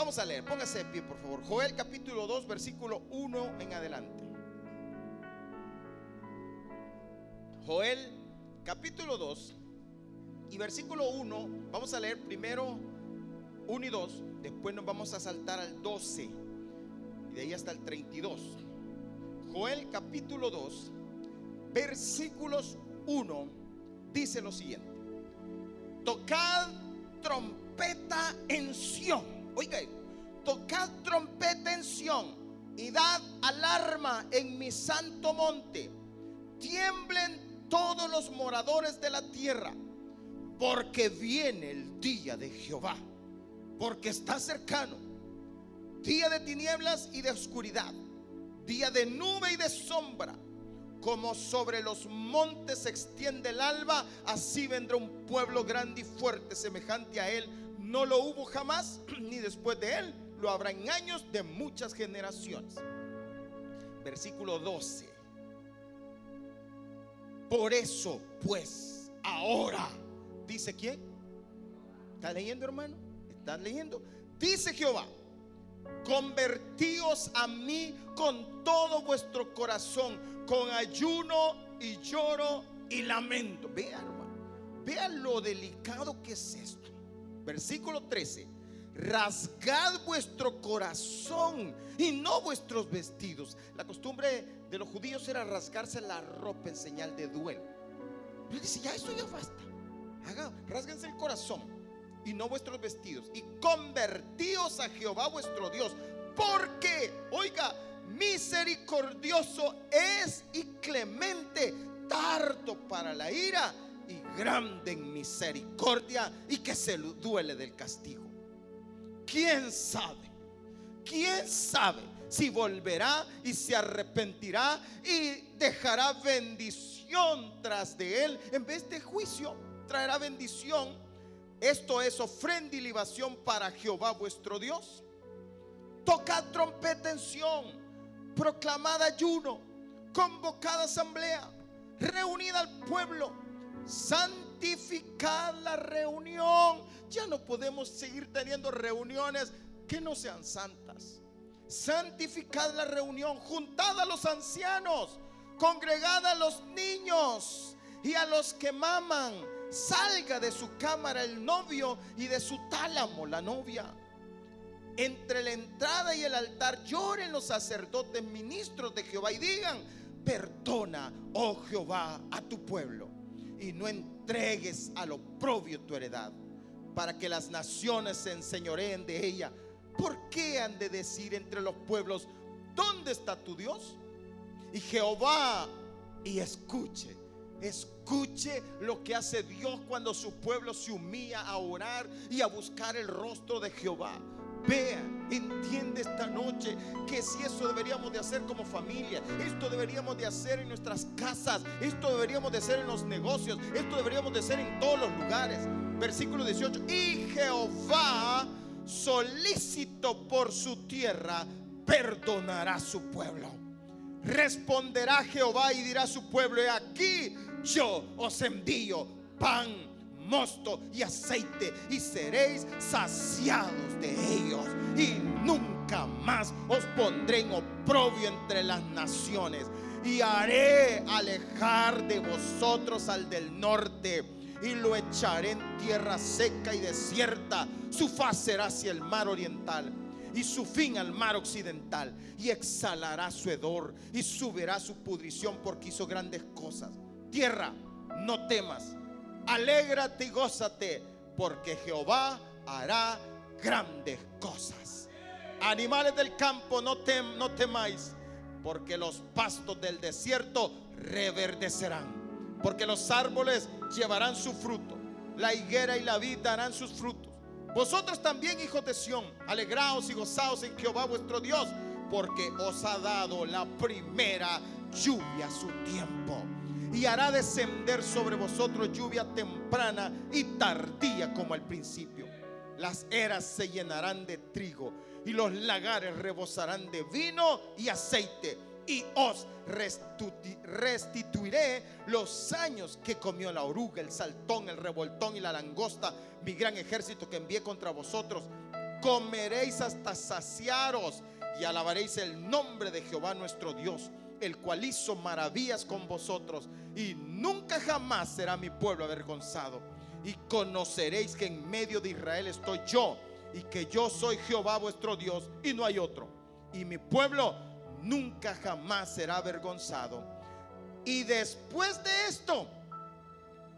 Vamos a leer, póngase de pie por favor. Joel capítulo 2, versículo 1 en adelante. Joel capítulo 2 y versículo 1, vamos a leer primero 1 y 2, después nos vamos a saltar al 12 y de ahí hasta el 32. Joel capítulo 2, versículos 1, dice lo siguiente. Tocad trompeta en Sión. Oiga, tocad trompeta en Sión y dad alarma en mi santo monte. Tiemblen todos los moradores de la tierra, porque viene el día de Jehová, porque está cercano. Día de tinieblas y de oscuridad, día de nube y de sombra como sobre los montes se extiende el alba, así vendrá un pueblo grande y fuerte semejante a él. No lo hubo jamás, ni después de él lo habrá en años de muchas generaciones. Versículo 12. Por eso, pues, ahora, dice quién? ¿Está leyendo, hermano? ¿Está leyendo? Dice Jehová, convertíos a mí con todo vuestro corazón con ayuno y lloro y lamento. Vean, hermano, vean lo delicado que es esto. Versículo 13. Rasgad vuestro corazón y no vuestros vestidos. La costumbre de los judíos era rasgarse la ropa en señal de duelo. Pero dice, ya eso ya basta. Haga, rasguense el corazón y no vuestros vestidos. Y convertíos a Jehová vuestro Dios. Porque, oiga, misericordioso es y clemente, tardo para la ira grande en misericordia y que se duele del castigo. ¿Quién sabe? ¿Quién sabe si volverá y se arrepentirá y dejará bendición tras de él en vez de juicio? Traerá bendición. Esto es ofrenda y libación para Jehová vuestro Dios. Toca trompeta en Sión proclamada ayuno, convocada asamblea, reunida al pueblo, santificar la reunión. Ya no podemos seguir teniendo reuniones que no sean santas. Santificad la reunión, juntad a los ancianos, congregad a los niños y a los que maman. Salga de su cámara el novio y de su tálamo la novia entre la entrada y el altar lloren los sacerdotes ministros de Jehová y digan, perdona, oh Jehová, a tu pueblo y no entregues a lo propio tu heredad, para que las naciones se enseñoreen de ella. ¿Por qué han de decir entre los pueblos, ¿dónde está tu Dios? Y Jehová, y escuche, escuche lo que hace Dios cuando su pueblo se humilla a orar y a buscar el rostro de Jehová. Vea, entiende esta noche que si eso deberíamos de hacer como familia, esto deberíamos de hacer en nuestras casas, esto deberíamos de hacer en los negocios, esto deberíamos de hacer en todos los lugares. Versículo 18, y Jehová solícito por su tierra, perdonará a su pueblo. Responderá Jehová y dirá a su pueblo, he aquí yo os envío pan mosto y aceite y seréis saciados de ellos. Y nunca más os pondré en oprobio entre las naciones. Y haré alejar de vosotros al del norte y lo echaré en tierra seca y desierta. Su faz será hacia el mar oriental y su fin al mar occidental. Y exhalará su hedor y subirá su pudrición porque hizo grandes cosas. Tierra, no temas alégrate y gózate, porque Jehová hará grandes cosas. Animales del campo, no, tem, no temáis, porque los pastos del desierto reverdecerán, porque los árboles llevarán su fruto, la higuera y la vid darán sus frutos. Vosotros también, hijos de Sión, alegraos y gozaos en Jehová vuestro Dios, porque os ha dado la primera lluvia a su tiempo y hará descender sobre vosotros lluvia temprana y tardía como al principio. Las eras se llenarán de trigo y los lagares rebosarán de vino y aceite y os restituiré los años que comió la oruga, el saltón, el revoltón y la langosta, mi gran ejército que envié contra vosotros. comeréis hasta saciaros y alabaréis el nombre de Jehová nuestro Dios, el cual hizo maravillas con vosotros y nunca jamás será mi pueblo avergonzado. Y conoceréis que en medio de Israel estoy yo y que yo soy Jehová vuestro Dios y no hay otro. Y mi pueblo nunca jamás será avergonzado. Y después de esto,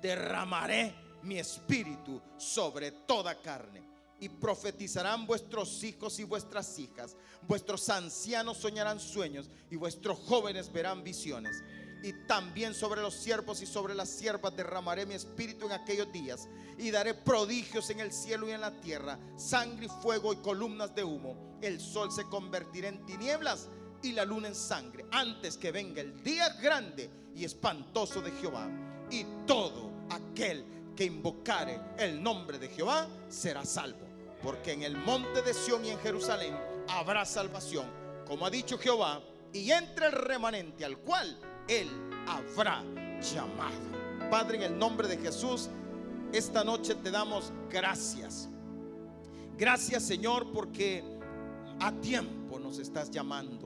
derramaré mi espíritu sobre toda carne. Y profetizarán vuestros hijos y vuestras hijas. Vuestros ancianos soñarán sueños y vuestros jóvenes verán visiones. Y también sobre los siervos y sobre las siervas derramaré mi espíritu en aquellos días. Y daré prodigios en el cielo y en la tierra, sangre y fuego y columnas de humo. El sol se convertirá en tinieblas y la luna en sangre, antes que venga el día grande y espantoso de Jehová. Y todo aquel que invocare el nombre de Jehová será salvo. Porque en el monte de Sión y en Jerusalén habrá salvación, como ha dicho Jehová, y entre el remanente al cual él habrá llamado. Padre, en el nombre de Jesús, esta noche te damos gracias. Gracias Señor porque a tiempo nos estás llamando.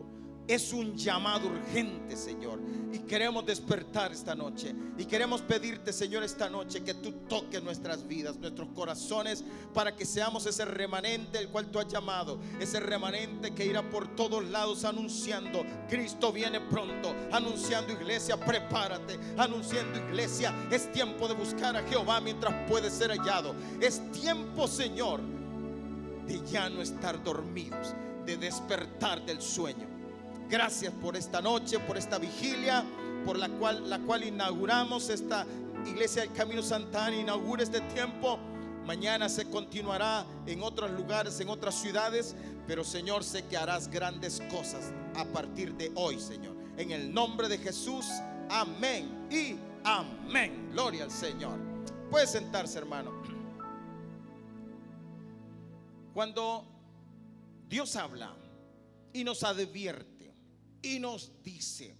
Es un llamado urgente, Señor. Y queremos despertar esta noche. Y queremos pedirte, Señor, esta noche que tú toques nuestras vidas, nuestros corazones, para que seamos ese remanente el cual tú has llamado. Ese remanente que irá por todos lados anunciando, Cristo viene pronto. Anunciando, iglesia, prepárate. Anunciando, iglesia, es tiempo de buscar a Jehová mientras puede ser hallado. Es tiempo, Señor, de ya no estar dormidos, de despertar del sueño. Gracias por esta noche, por esta vigilia, por la cual, la cual inauguramos esta iglesia del Camino Santana, inaugura este tiempo. Mañana se continuará en otros lugares, en otras ciudades, pero Señor, sé que harás grandes cosas a partir de hoy, Señor. En el nombre de Jesús, amén y amén. Gloria al Señor. Puede sentarse, hermano. Cuando Dios habla y nos advierte, y nos dice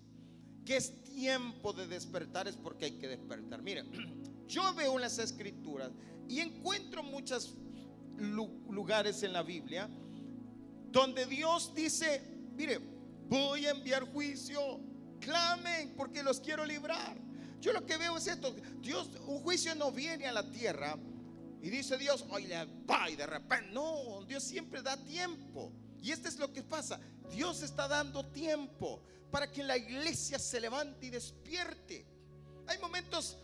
que es tiempo de despertar es porque hay que despertar. Mire, yo veo en las escrituras y encuentro muchos lugares en la Biblia donde Dios dice, mire, voy a enviar juicio, clamen porque los quiero librar. Yo lo que veo es esto, Dios, un juicio no viene a la tierra y dice Dios, oye, va y de repente, no, Dios siempre da tiempo. Y esto es lo que pasa. Dios está dando tiempo para que la iglesia se levante y despierte. Hay momentos,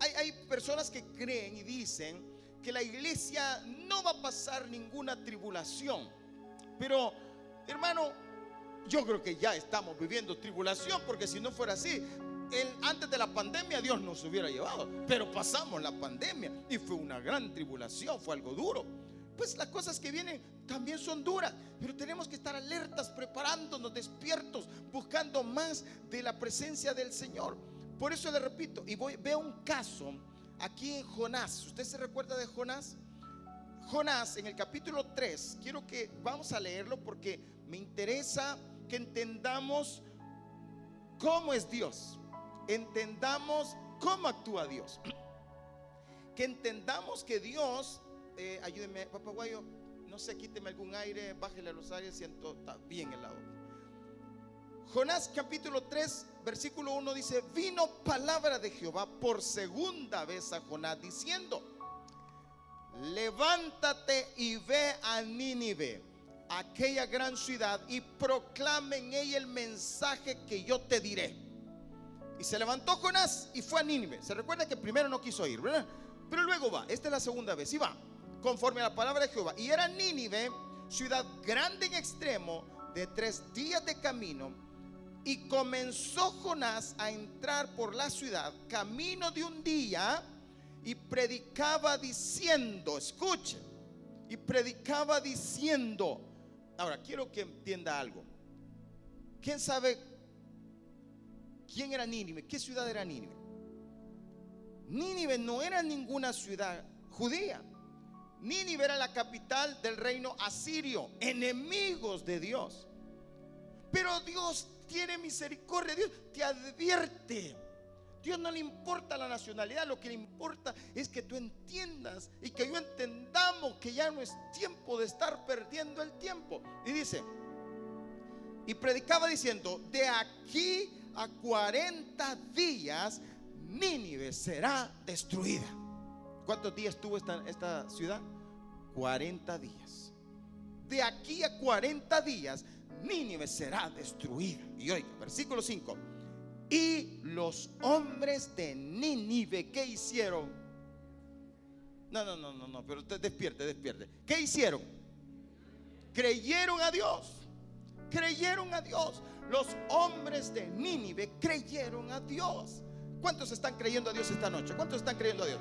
hay, personas que creen y dicen que la iglesia no va a pasar ninguna tribulación. Pero, hermano, yo creo que ya estamos viviendo tribulación, porque si no fuera así, antes de la pandemia Dios nos hubiera llevado. Pero pasamos la pandemia y fue una gran tribulación, fue algo duro pues las cosas que vienen también son duras, pero tenemos que estar alertas, preparándonos, despiertos, buscando más de la presencia del Señor. Por eso le repito, y voy, veo un caso aquí en Jonás. ¿Usted se recuerda de Jonás? Jonás en el capítulo 3, quiero que vamos a leerlo porque me interesa que entendamos cómo es Dios, entendamos cómo actúa Dios, que entendamos que Dios eh, ayúdenme, papá guayo, no sé, quíteme algún aire, bájele los aires, siento está bien helado. Jonás capítulo 3, versículo 1 dice, vino palabra de Jehová por segunda vez a Jonás diciendo, levántate y ve a Nínive, aquella gran ciudad, y proclame en ella el mensaje que yo te diré. Y se levantó Jonás y fue a Nínive. Se recuerda que primero no quiso ir, ¿verdad? Pero luego va, esta es la segunda vez, y va conforme a la palabra de Jehová. Y era Nínive, ciudad grande en extremo, de tres días de camino. Y comenzó Jonás a entrar por la ciudad, camino de un día, y predicaba diciendo, escuche, y predicaba diciendo, ahora quiero que entienda algo. ¿Quién sabe quién era Nínive? ¿Qué ciudad era Nínive? Nínive no era ninguna ciudad judía. Nínive era la capital del reino asirio, enemigos de Dios. Pero Dios tiene misericordia, Dios te advierte, Dios no le importa la nacionalidad, lo que le importa es que tú entiendas y que yo entendamos que ya no es tiempo de estar perdiendo el tiempo. Y dice, y predicaba diciendo, de aquí a 40 días Nínive será destruida. ¿Cuántos días tuvo esta, esta ciudad? 40 días. De aquí a 40 días Nínive será destruida. Y oiga, versículo 5. Y los hombres de Nínive, ¿qué hicieron? No, no, no, no, no, pero usted despierte, despierte. ¿Qué hicieron? Creyeron a Dios. Creyeron a Dios. Los hombres de Nínive creyeron a Dios. ¿Cuántos están creyendo a Dios esta noche? ¿Cuántos están creyendo a Dios?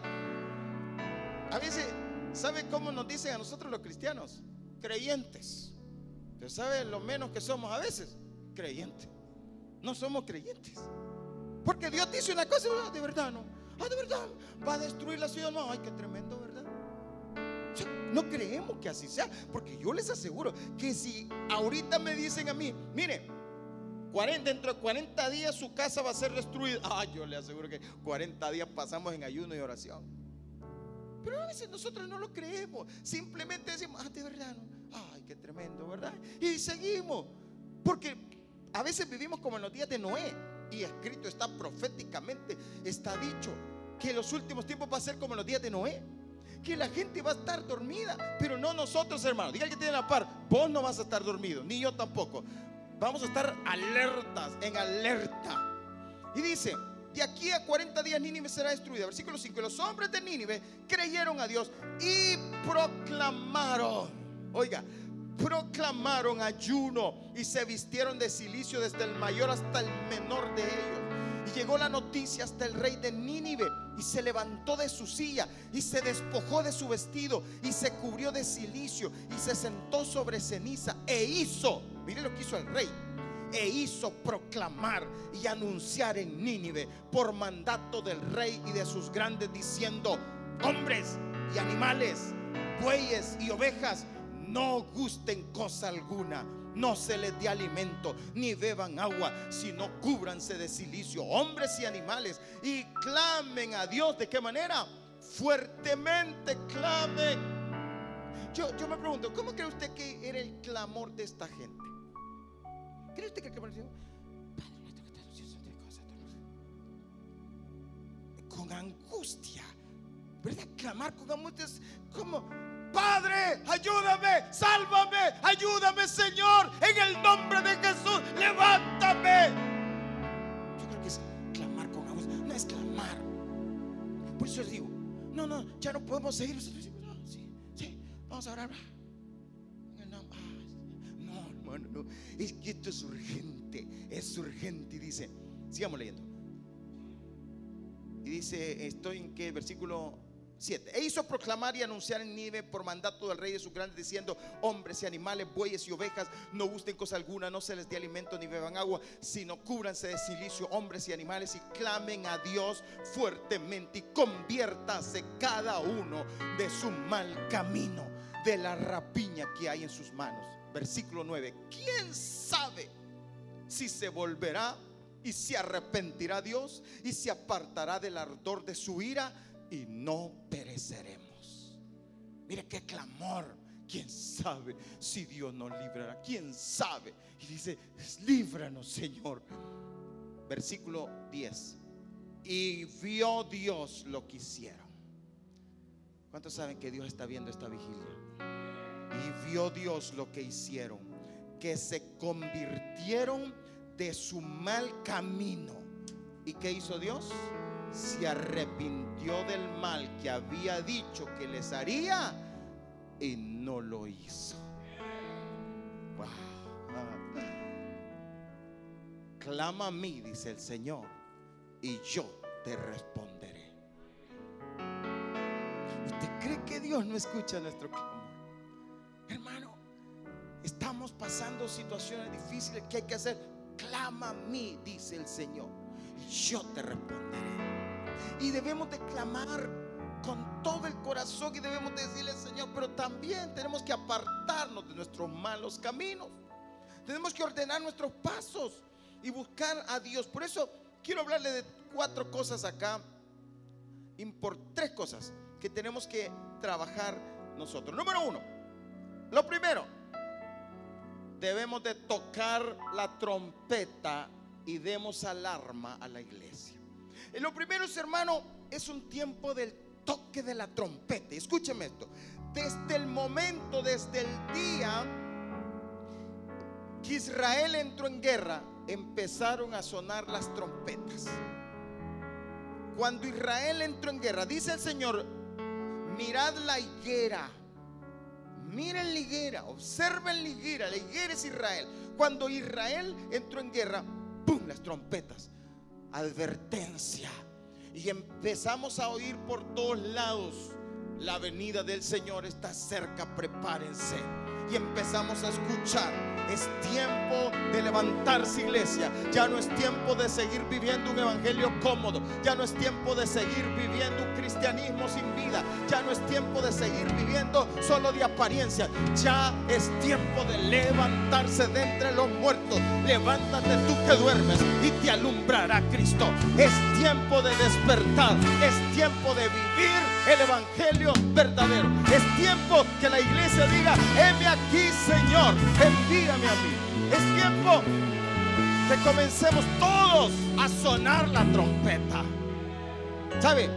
A veces, ¿sabe cómo nos dicen a nosotros los cristianos? Creyentes. Pero ¿sabe lo menos que somos a veces? Creyentes. No somos creyentes. Porque Dios dice una cosa, de verdad no. Ah, de verdad, va a destruir la ciudad. No, ay, qué tremendo, ¿verdad? No creemos que así sea, porque yo les aseguro que si ahorita me dicen a mí, mire, 40, dentro de 40 días su casa va a ser destruida. Ah, yo le aseguro que 40 días pasamos en ayuno y oración. Pero a veces nosotros no lo creemos. Simplemente decimos, ah, de verdad, no. ay, qué tremendo, ¿verdad? Y seguimos. Porque a veces vivimos como en los días de Noé. Y escrito está proféticamente, está dicho que los últimos tiempos va a ser como en los días de Noé. Que la gente va a estar dormida, pero no nosotros, hermanos. Diga que tiene la par, vos no vas a estar dormido, ni yo tampoco. Vamos a estar alertas, en alerta. Y dice, de aquí a 40 días Nínive será destruida. Versículo 5. Los hombres de Nínive creyeron a Dios y proclamaron. Oiga, proclamaron ayuno y se vistieron de silicio desde el mayor hasta el menor de ellos. Y llegó la noticia hasta el rey de Nínive y se levantó de su silla y se despojó de su vestido y se cubrió de silicio y se sentó sobre ceniza e hizo, mire lo que hizo el rey, e hizo proclamar y anunciar en Nínive por mandato del rey y de sus grandes diciendo, hombres y animales, bueyes y ovejas, no gusten cosa alguna. No se les dé alimento ni beban agua, sino cúbranse de silicio, hombres y animales, y clamen a Dios. ¿De qué manera? Fuertemente clamen. Yo, yo me pregunto, ¿cómo cree usted que era el clamor de esta gente? ¿Cree usted que el clamor con angustia, ¿verdad? Clamar con angustia es como Padre, ayúdame, sálvame, ayúdame, Señor, en el nombre de Jesús, levántame. Yo creo que es clamar con agua, no es clamar. Por eso les digo, no, no, ya no podemos seguir. No, sí, sí, vamos a orar. Es que esto es urgente, es urgente. Y dice, sigamos leyendo. Y dice, estoy en qué versículo 7. E hizo proclamar y anunciar en Nive por mandato del rey de sus grandes, diciendo: Hombres y animales, bueyes y ovejas, no gusten cosa alguna, no se les dé alimento ni beban agua, sino cúbranse de silicio, hombres y animales, y clamen a Dios fuertemente y conviértase cada uno de su mal camino, de la rapiña que hay en sus manos. Versículo 9. ¿Quién sabe si se volverá y se arrepentirá Dios y se apartará del ardor de su ira? y no pereceremos. Mire qué clamor. ¿Quién sabe si Dios nos librará? ¿Quién sabe? Y dice, líbranos Señor. Versículo 10. Y vio Dios lo que hicieron. ¿Cuántos saben que Dios está viendo esta vigilia? Y vio Dios lo que hicieron. Que se convirtieron de su mal camino. ¿Y qué hizo Dios? se arrepintió del mal que había dicho que les haría y no lo hizo. Clama a mí, dice el Señor, y yo te responderé. ¿Usted cree que Dios no escucha nuestro clamor? Hermano, estamos pasando situaciones difíciles. ¿Qué hay que hacer? Clama a mí, dice el Señor, y yo te responderé. Y debemos de clamar con todo el corazón y debemos decirle, Señor, pero también tenemos que apartarnos de nuestros malos caminos. Tenemos que ordenar nuestros pasos y buscar a Dios. Por eso quiero hablarle de cuatro cosas acá, por tres cosas que tenemos que trabajar nosotros. Número uno, lo primero, debemos de tocar la trompeta y demos alarma a la iglesia. Y lo primero es, hermano, es un tiempo del toque de la trompeta. Escúcheme esto. Desde el momento, desde el día que Israel entró en guerra, empezaron a sonar las trompetas. Cuando Israel entró en guerra, dice el Señor, mirad la higuera. Miren la higuera, observen la higuera. La higuera es Israel. Cuando Israel entró en guerra, ¡pum! Las trompetas. Advertencia. Y empezamos a oír por todos lados. La venida del Señor está cerca, prepárense. Y empezamos a escuchar es tiempo de levantarse iglesia. Ya no es tiempo de seguir viviendo un evangelio cómodo. Ya no es tiempo de seguir viviendo un cristianismo sin vida. Ya no es tiempo de seguir viviendo solo de apariencia. Ya es tiempo de levantarse de entre los muertos. Levántate tú que duermes y te alumbrará Cristo. Es tiempo de despertar. Es tiempo de vivir el evangelio verdadero. Es tiempo que la iglesia diga, heme aquí Señor, envíame a mí. Es tiempo que comencemos todos a sonar la trompeta. ¿Sabe?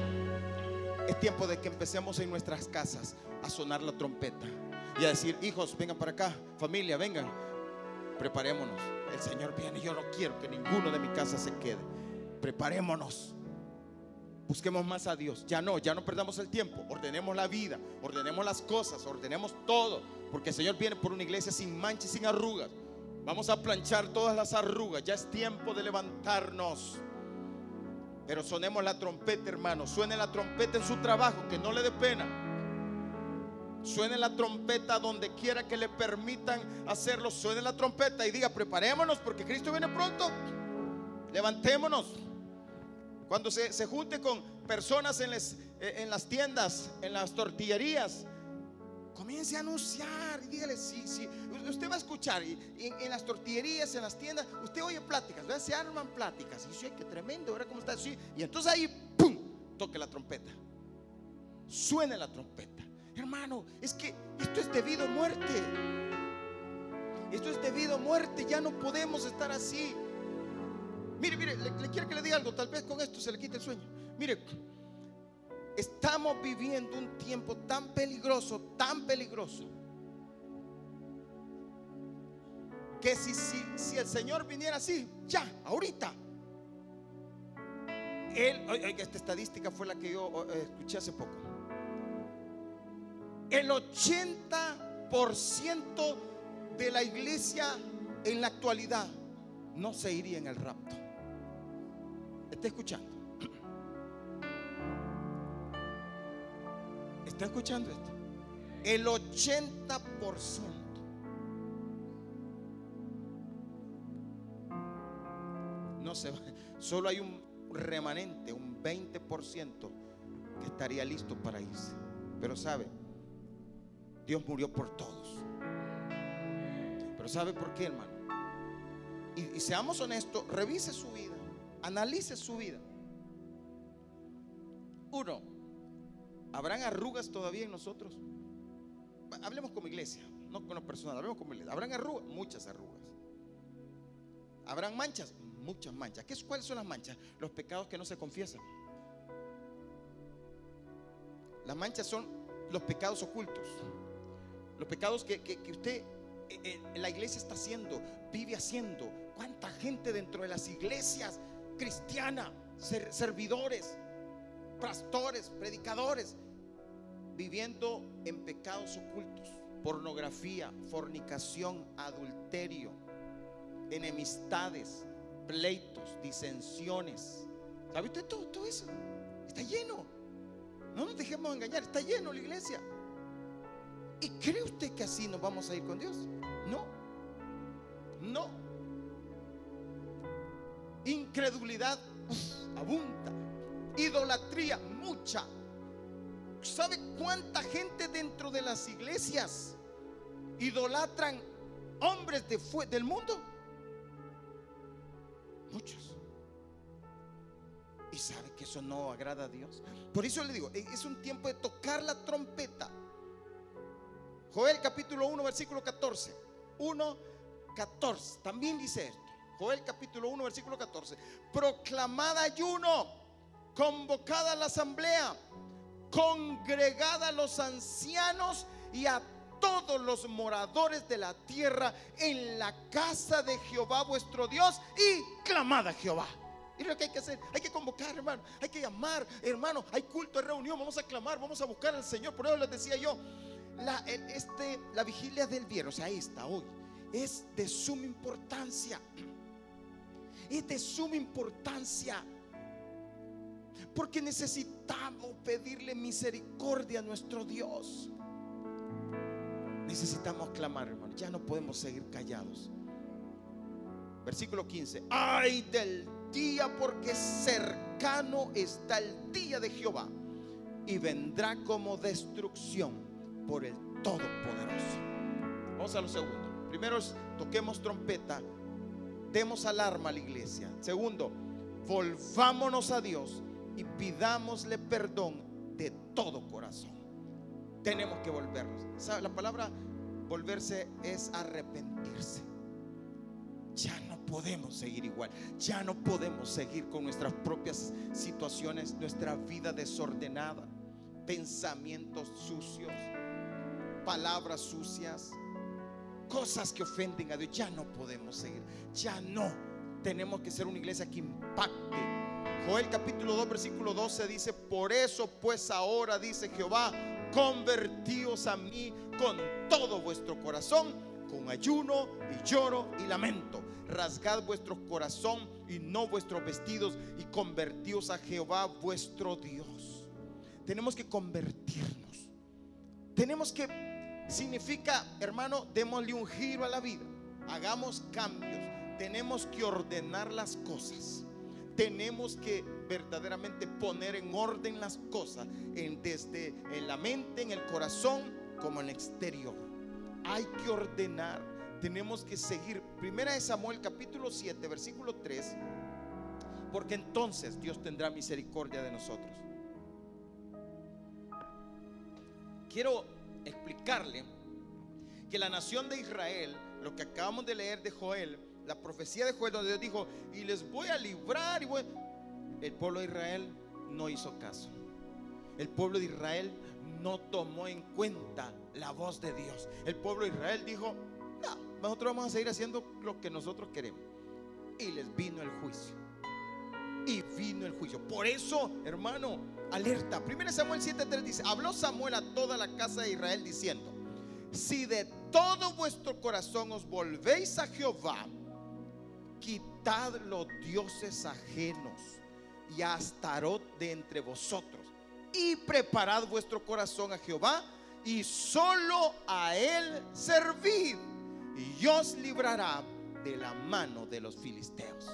Es tiempo de que empecemos en nuestras casas a sonar la trompeta y a decir, hijos, vengan para acá, familia, vengan, preparémonos. El Señor viene, yo no quiero que ninguno de mi casa se quede. Preparémonos. Busquemos más a Dios. Ya no, ya no perdamos el tiempo. Ordenemos la vida, ordenemos las cosas, ordenemos todo. Porque el Señor viene por una iglesia sin mancha y sin arrugas. Vamos a planchar todas las arrugas. Ya es tiempo de levantarnos. Pero sonemos la trompeta, hermano. Suene la trompeta en su trabajo, que no le dé pena. Suene la trompeta donde quiera que le permitan hacerlo. Suene la trompeta y diga, preparémonos porque Cristo viene pronto. Levantémonos. Cuando se, junte con personas en, eh, en, las tiendas, en las tortillerías, comience a anunciar y dígale, sí, sí, usted va a escuchar y, en, las tortillerías, en las tiendas, usted oye pláticas, ¿verdad? se arman pláticas. Y dice, qué tremendo, ¿verdad? ¿Cómo está? así y entonces ahí, ¡pum!, toque la trompeta. Suene la trompeta. Hermano, es que esto es debido a muerte. Esto es debido a muerte. Ya no podemos estar así. Mire, mire, le, quiero que le diga algo. Tal vez con esto se le quite el sueño. Mire, estamos viviendo un tiempo tan peligroso, tan peligroso. Que si, si, si el Señor viniera así, ya, ahorita. Él, oiga, esta estadística fue la que yo eh, escuché hace poco. El 80% de la iglesia en la actualidad no se iría en el rapto. ¿Está escuchando? ¿Está escuchando esto? El 80%. No se va. Solo hay un remanente, un 20% que estaría listo para irse. Pero sabe, Dios murió por todos. Pero ¿sabe por qué, hermano? Y, seamos honestos, revise su vida. Analice su vida. Uno, ¿habrán arrugas todavía en nosotros? Hablemos como iglesia, no con lo personal, hablemos como iglesia. ¿Habrán arrugas? Muchas arrugas. ¿Habrán manchas? Muchas manchas. ¿Qué, ¿Cuáles son las manchas? Los pecados que no se confiesan. Las manchas son los pecados ocultos. Los pecados que, usted, eh, eh, la iglesia está haciendo, vive haciendo. ¿Cuánta gente dentro de las iglesias cristiana, servidores, pastores, predicadores, viviendo en pecados ocultos, pornografía, fornicación, adulterio, enemistades, pleitos, disensiones. ¿Sabe usted todo, todo eso? Está lleno. No nos dejemos engañar, está lleno la iglesia. ¿Y cree usted que así nos vamos a ir con Dios? No. No. Incredulidad abunda. Idolatría mucha. ¿Sabe cuánta gente dentro de las iglesias idolatran hombres de del mundo? Muchos. Y sabe que eso no agrada a Dios. Por eso le digo, e, es un tiempo de tocar la trompeta. Joel capítulo 1, versículo 14. 1, 14. También dice esto. Joel capítulo 1, versículo 14. Proclamada ayuno, convocada la asamblea, congregada a los ancianos y a todos los moradores de la tierra en la casa de Jehová vuestro Dios y clamada a Jehová. Y lo que hay que hacer, hay que convocar, hermano, hay que llamar, hermano, hay culto, hay reunión, vamos a clamar, vamos a buscar al Señor. Por eso les decía yo, este, la vigilia del viernes, o sea, está hoy, es de suma importancia. Es de suma importancia. Porque necesitamos pedirle misericordia a nuestro Dios. Necesitamos clamar, hermano. Ya no podemos seguir callados. Versículo 15. Ay del día porque cercano está el día de Jehová y vendrá como destrucción por el Todopoderoso. Vamos a lo segundo. Primero toquemos trompeta, demos alarma a la iglesia. Segundo, volvámonos a Dios y pidámosle perdón de todo corazón. Tenemos que volvernos. La palabra volverse es arrepentirse. Ya no podemos seguir igual. Ya no podemos seguir con nuestras propias situaciones, nuestra vida desordenada, pensamientos sucios, palabras sucias, cosas que ofenden a Dios. Ya no podemos seguir. Ya no. Tenemos que ser una iglesia que impacte. Joel capítulo 2 versículo 12 dice, por eso pues ahora dice Jehová, convertíos a mí con todo vuestro corazón, con ayuno y lloro y lamento. Rasgad vuestro corazón y no vuestros vestidos y convertíos a Jehová vuestro Dios. Tenemos que convertirnos. Tenemos que, significa, hermano, démosle un giro a la vida. Hagamos cambios. Tenemos que ordenar las cosas tenemos que verdaderamente poner en orden las cosas, en, desde en la mente, en el corazón, como en el exterior. Hay que ordenar, tenemos que seguir. Primera de Samuel capítulo 7, versículo 3, porque entonces Dios tendrá misericordia de nosotros. Quiero explicarle que la nación de Israel, lo que acabamos de leer de Joel, la profecía de Joel donde Dios dijo, y les voy a librar. Y El pueblo de Israel no hizo caso. El pueblo de Israel no tomó en cuenta la voz de Dios. El pueblo de Israel dijo, no, nosotros vamos a seguir haciendo lo que nosotros queremos. Y les vino el juicio. Y vino el juicio. Por eso, hermano, alerta. 1 Samuel 7:3 dice, habló Samuel a toda la casa de Israel diciendo, si de todo vuestro corazón os volvéis a Jehová, quitad los dioses ajenos y a Astarot de entre vosotros y preparad vuestro corazón a Jehová y solo a él servid y os librará de la mano de los filisteos.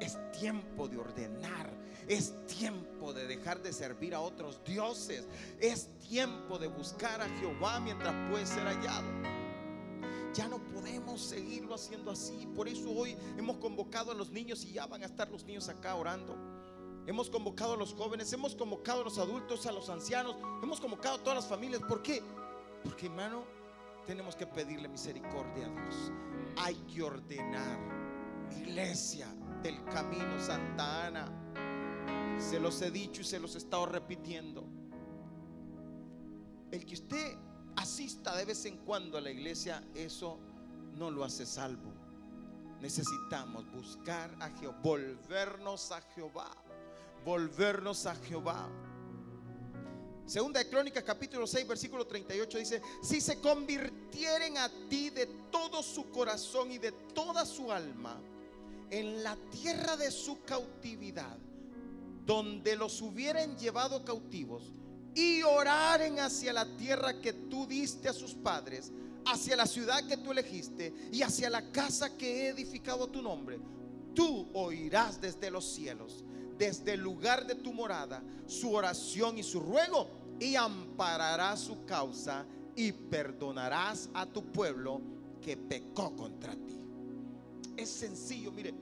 Es tiempo de ordenar, es tiempo de dejar de servir a otros dioses, es tiempo de buscar a Jehová mientras puede ser hallado. Ya no podemos seguirlo haciendo así. Por eso hoy hemos convocado a los niños y ya van a estar los niños acá orando. Hemos convocado a los jóvenes, hemos convocado a los adultos, a los ancianos, hemos convocado a todas las familias. ¿Por qué? Porque hermano, tenemos que pedirle misericordia a Dios. Hay que ordenar. Iglesia del Camino Santa Ana. Se los he dicho y se los he estado repitiendo. El que usted asista de vez en cuando a la iglesia, eso no lo hace salvo. Necesitamos buscar a Jehová, volvernos a Jehová, volvernos a Jehová. Segunda de Crónicas capítulo 6 versículo 38 dice, si se convirtieren a ti de todo su corazón y de toda su alma en la tierra de su cautividad, donde los hubieran llevado cautivos, y oraren hacia la tierra que tú diste a sus padres, hacia la ciudad que tú elegiste y hacia la casa que he edificado a tu nombre, tú oirás desde los cielos, desde el lugar de tu morada, su oración y su ruego, y ampararás su causa y perdonarás a tu pueblo que pecó contra ti. Es sencillo, mire,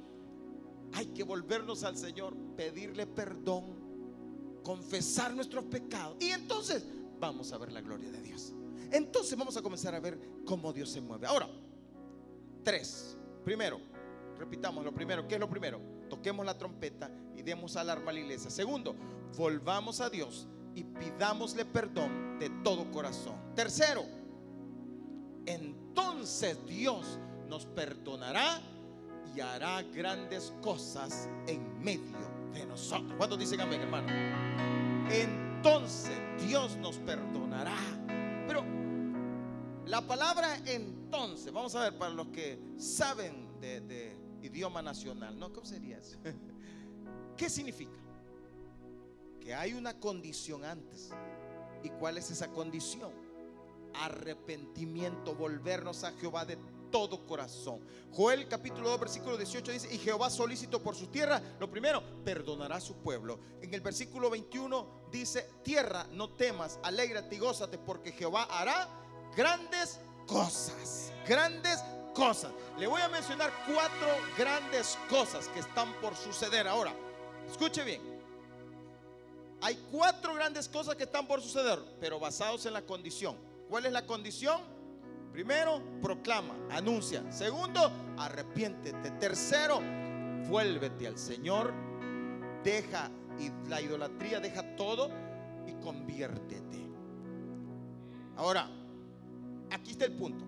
hay que volvernos al Señor, pedirle perdón, confesar nuestros pecados. Y entonces vamos a ver la gloria de Dios. Entonces vamos a comenzar a ver cómo Dios se mueve. Ahora, tres. Primero, repitamos lo primero. ¿Qué es lo primero? Toquemos la trompeta y demos alarma a la iglesia. Segundo, volvamos a Dios y pidámosle perdón de todo corazón. Tercero, entonces Dios nos perdonará y hará grandes cosas en medio nosotros. ¿Cuántos dicen amén, hermano? Entonces Dios nos perdonará. Pero la palabra entonces, vamos a ver para los que saben de, idioma nacional, ¿no? ¿Cómo sería eso? ¿Qué significa? Que hay una condición antes. ¿Y cuál es esa condición? Arrepentimiento, volvernos a Jehová de todo corazón. Joel capítulo 2 versículo 18 dice, y Jehová solícito por su tierra, lo primero, perdonará a su pueblo. En el versículo 21 dice, tierra, no temas, alégrate y gózate, porque Jehová hará grandes cosas, grandes cosas. Le voy a mencionar cuatro grandes cosas que están por suceder ahora. Escuche bien. Hay cuatro grandes cosas que están por suceder, pero basados en la condición. ¿Cuál es la condición? Primero, proclama, anuncia. Segundo, arrepiéntete. Tercero, vuélvete al Señor. Deja la idolatría, deja todo y conviértete. Ahora, aquí está el punto.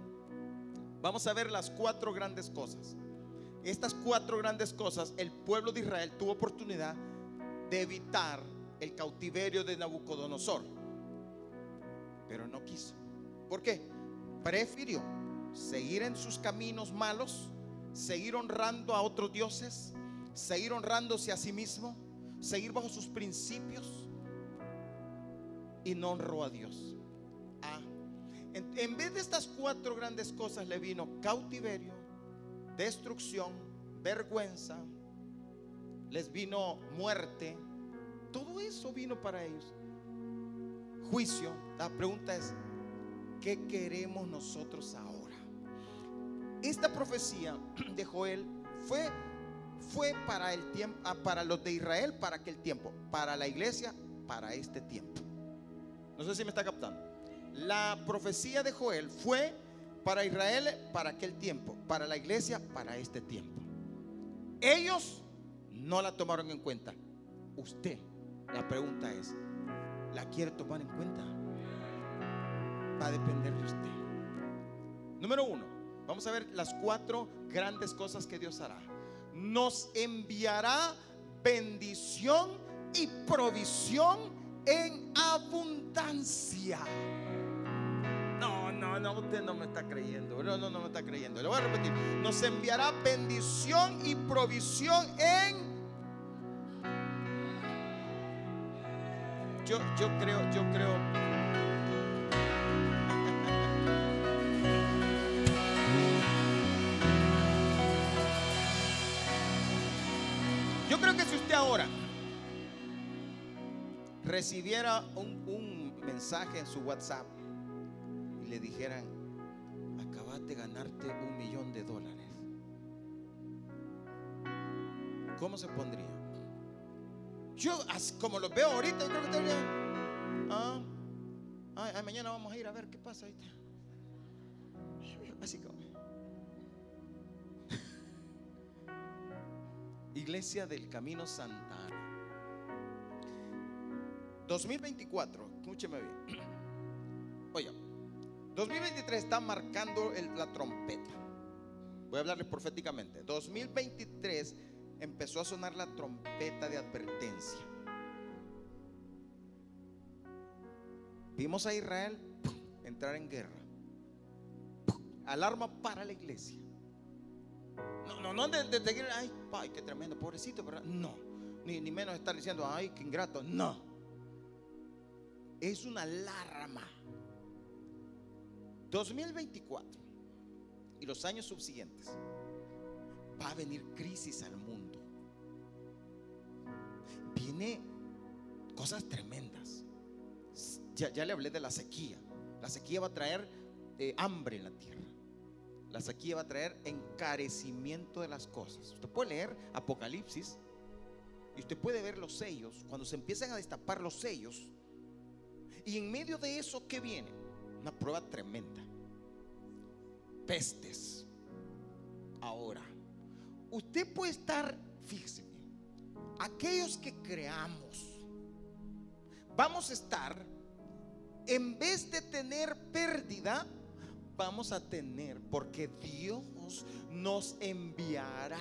Vamos a ver las cuatro grandes cosas. Estas cuatro grandes cosas, el pueblo de Israel tuvo oportunidad de evitar el cautiverio de Nabucodonosor, pero no quiso. ¿Por qué? Prefirió seguir en sus caminos malos, seguir honrando a otros dioses, seguir honrándose a sí mismo, seguir bajo sus principios y no honró a Dios. Ah, en, en vez de estas cuatro grandes cosas le vino cautiverio, destrucción, vergüenza, les vino muerte, todo eso vino para ellos. Juicio. La pregunta es, ¿qué queremos nosotros ahora? Esta profecía de Joel fue, fue para el tiempo, ah, para los de Israel, para aquel tiempo, para la iglesia, para este tiempo. No sé si me está captando. La profecía de Joel fue para Israel para aquel tiempo, para la iglesia para este tiempo. Ellos no la tomaron en cuenta. Usted, la pregunta es, ¿la quiere tomar en cuenta? Va a depender de usted. Número uno, vamos a ver las cuatro grandes cosas que Dios hará. Nos enviará bendición y provisión en abundancia. No, no, no, usted no me está creyendo. No, no, no me está creyendo. Le voy a repetir. Nos enviará bendición y provisión en... Yo, yo creo, yo creo... recibiera un, mensaje en su WhatsApp y le dijeran, acabas de ganarte un millón de dólares, ¿cómo se pondría? Yo, como lo veo ahorita, yo creo que estaría, ah, ay, mañana vamos a ir a ver qué pasa ahorita. Así como. Iglesia del Camino Santa Ana. 2024, escúcheme bien. Oiga, 2023 está marcando la trompeta. Voy a hablarles proféticamente. 2023 empezó a sonar la trompeta de advertencia. Vimos a Israel entrar en guerra. Alarma para la iglesia. No, no, no de, de seguir, ay, ay, qué tremendo, pobrecito, ¿verdad? No, ni, ni menos estar diciendo, ay, qué ingrato. No, es una alarma. 2024 y los años subsiguientes va a venir crisis al mundo. Viene cosas tremendas. Ya, ya le hablé de la sequía. La sequía va a traer eh, hambre en la tierra. la sequía va a traer encarecimiento de las cosas. Usted puede leer Apocalipsis y usted puede ver los sellos, cuando se empiezan a destapar los sellos, y en medio de eso, ¿qué viene? Una prueba tremenda. Pestes. Ahora, usted puede estar, fíjese, aquellos que creamos, vamos a estar, en vez de tener pérdida, vamos a tener, porque Dios nos enviará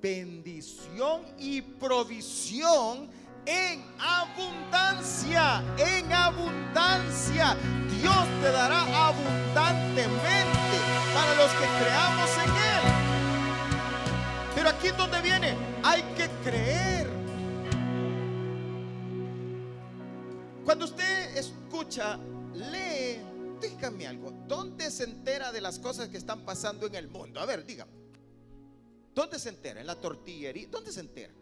bendición y provisión en abundancia, en abundancia. Dios te dará abundantemente para los que creamos en Él. Pero aquí donde viene, hay que creer. Cuando usted escucha, lee, dígame algo, ¿dónde se entera de las cosas que están pasando en el mundo? A ver, dígame. ¿Dónde se entera? En la tortillería. ¿Dónde se entera?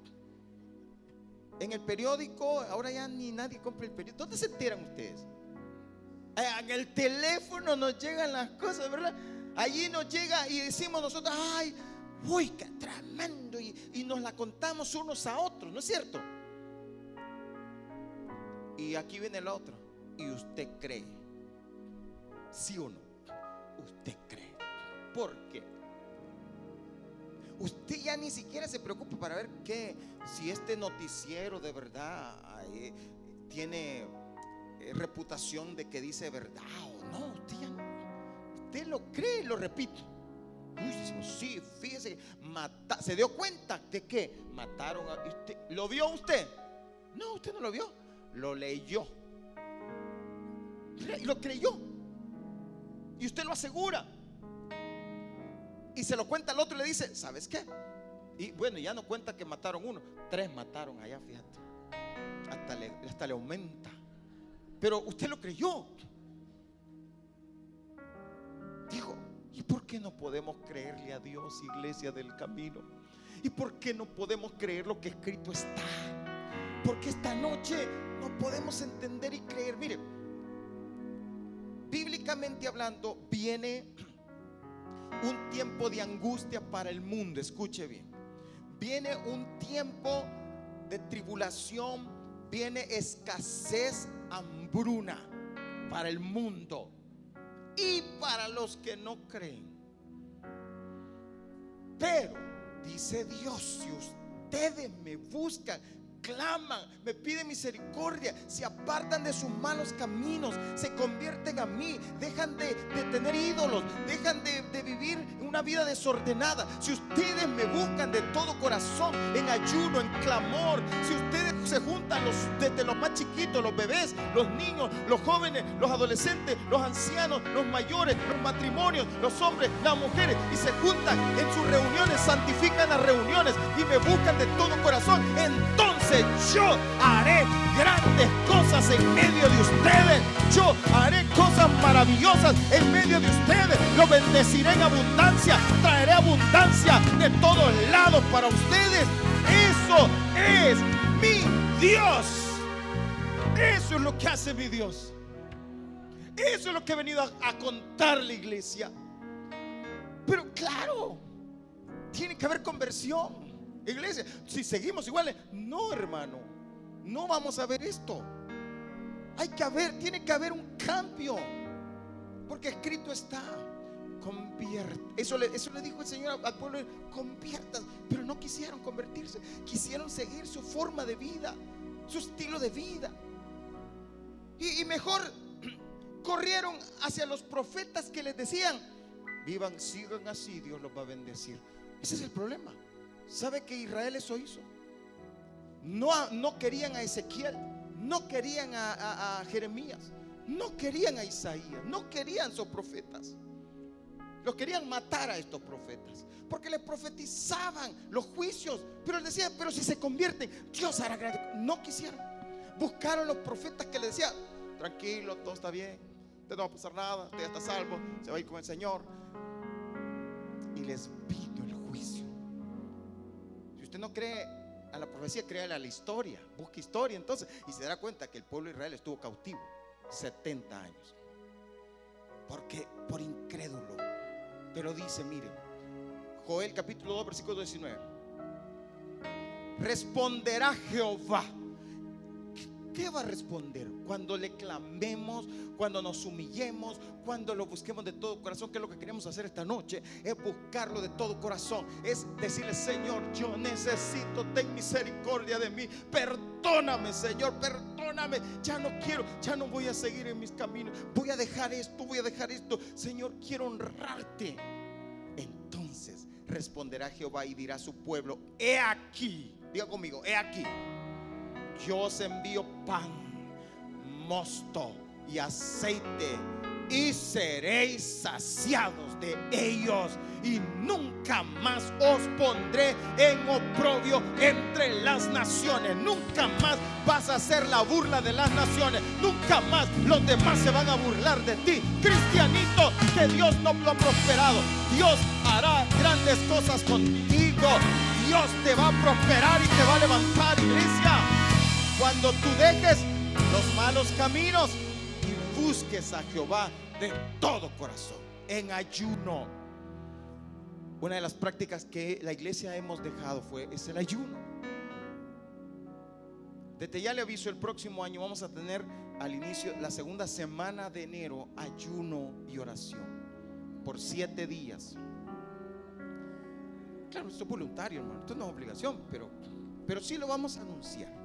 En el periódico, ahora ya ni nadie compra el periódico. ¿Dónde se enteran ustedes? Eh, en el teléfono nos llegan las cosas, ¿verdad? Allí nos llega y decimos nosotros, ay, uy, qué tremendo. Y, y nos la contamos unos a otros, ¿no es cierto? Y aquí viene el otro. Y usted cree. ¿Sí o no? Usted cree. ¿Por qué? Usted ya ni siquiera se preocupa para ver qué, si este noticiero de verdad eh, tiene eh, reputación de que dice verdad o no. Usted, ya usted lo cree, lo repito. Uy, sí, fíjese, ¿se dio cuenta de que mataron a usted? ¿Lo vio usted? No, usted no lo vio, lo leyó. Lo creyó. Y usted lo asegura y se lo cuenta al otro y le dice, ¿sabes qué? Y bueno, ya no cuenta que mataron uno, tres mataron allá, fíjate. Hasta le, hasta le aumenta. Pero usted lo creyó. Dijo, ¿y por qué no podemos creerle a Dios, iglesia del camino? ¿Y por qué no podemos creer lo que escrito está? Porque esta noche no podemos entender y creer. Mire, bíblicamente hablando, viene un tiempo de angustia para el mundo. Escuche bien. Viene un tiempo de tribulación, viene escasez, hambruna para el mundo y para los que no creen. Pero, dice Dios, si ustedes me buscan, claman, me piden misericordia, se apartan de sus malos caminos, se convierten a mí, dejan de, tener ídolos, dejan de, de, vivir una vida desordenada. Si ustedes me buscan de todo corazón, en ayuno, en clamor, si ustedes se juntan los, desde los más chiquitos, los bebés, los niños, los jóvenes, los adolescentes, los ancianos, los mayores, los matrimonios, los hombres, las mujeres, y se juntan en sus reuniones, santifican las reuniones y me buscan de todo corazón, entonces yo haré grandes cosas en medio de ustedes. Yo haré cosas maravillosas en medio de ustedes. Lo bendeciré en abundancia. Traeré abundancia de todos lados para ustedes. Eso es mi Dios. Eso es lo que hace mi Dios. Eso es lo que he venido a, a contar la iglesia. Pero claro, tiene que haber conversión. Iglesia, si seguimos iguales, no hermano, no vamos a ver esto. Hay que haber, tiene que haber un cambio. Porque escrito está, convierte. Eso le, eso le dijo el Señor al pueblo, conviertan. Pero no quisieron convertirse, quisieron seguir su forma de vida, su estilo de vida. Y, y mejor corrieron hacia los profetas que les decían, vivan, sigan así, Dios los va a bendecir. Ese es el problema. ¿Sabe que Israel eso hizo? No, no querían a Ezequiel, no querían a, Jeremías, no querían a Isaías, no querían a esos profetas. Los querían matar a estos profetas. Porque les profetizaban los juicios. Pero les decían, pero si se convierten, Dios hará grande. No quisieron. Buscaron los profetas que le decían, tranquilo, todo está bien. Usted no va a pasar nada, usted ya está salvo, se va a ir con el Señor. Y les vino el juicio no cree a la profecía, créale a la historia. Busque historia entonces. Y se dará cuenta que el pueblo de Israel estuvo cautivo 70 años. Porque por incrédulo. Pero dice, mire, Joel capítulo 2, versículo 19. Responderá Jehová. ¿Qué va a responder? Cuando le clamemos, cuando nos humillemos, cuando lo busquemos de todo corazón, que es lo que queremos hacer esta noche, es buscarlo de todo corazón, es decirle, Señor, yo necesito, ten misericordia de mí, perdóname, Señor, perdóname, ya no quiero, ya no voy a seguir en mis caminos, voy a dejar esto, voy a dejar esto, Señor, quiero honrarte. Entonces responderá Jehová y dirá a su pueblo, he aquí, diga conmigo, he aquí yo os envío pan, mosto y aceite y seréis saciados de ellos y nunca más os pondré en oprobio entre las naciones. Nunca más vas a ser la burla de las naciones. Nunca más los demás se van a burlar de ti. Cristianito, que Dios no lo ha prosperado. Dios hará grandes cosas contigo. Dios te va a prosperar y te va a levantar, iglesia. Cuando tú dejes los malos caminos y busques a Jehová de todo corazón, en ayuno. Una de las prácticas que la iglesia hemos dejado fue es el ayuno. Desde ya le aviso, el próximo año vamos a tener al inicio, la segunda semana de enero, ayuno y oración por siete días. Claro, esto es voluntario, hermano, esto no es obligación, pero, pero sí lo vamos a anunciar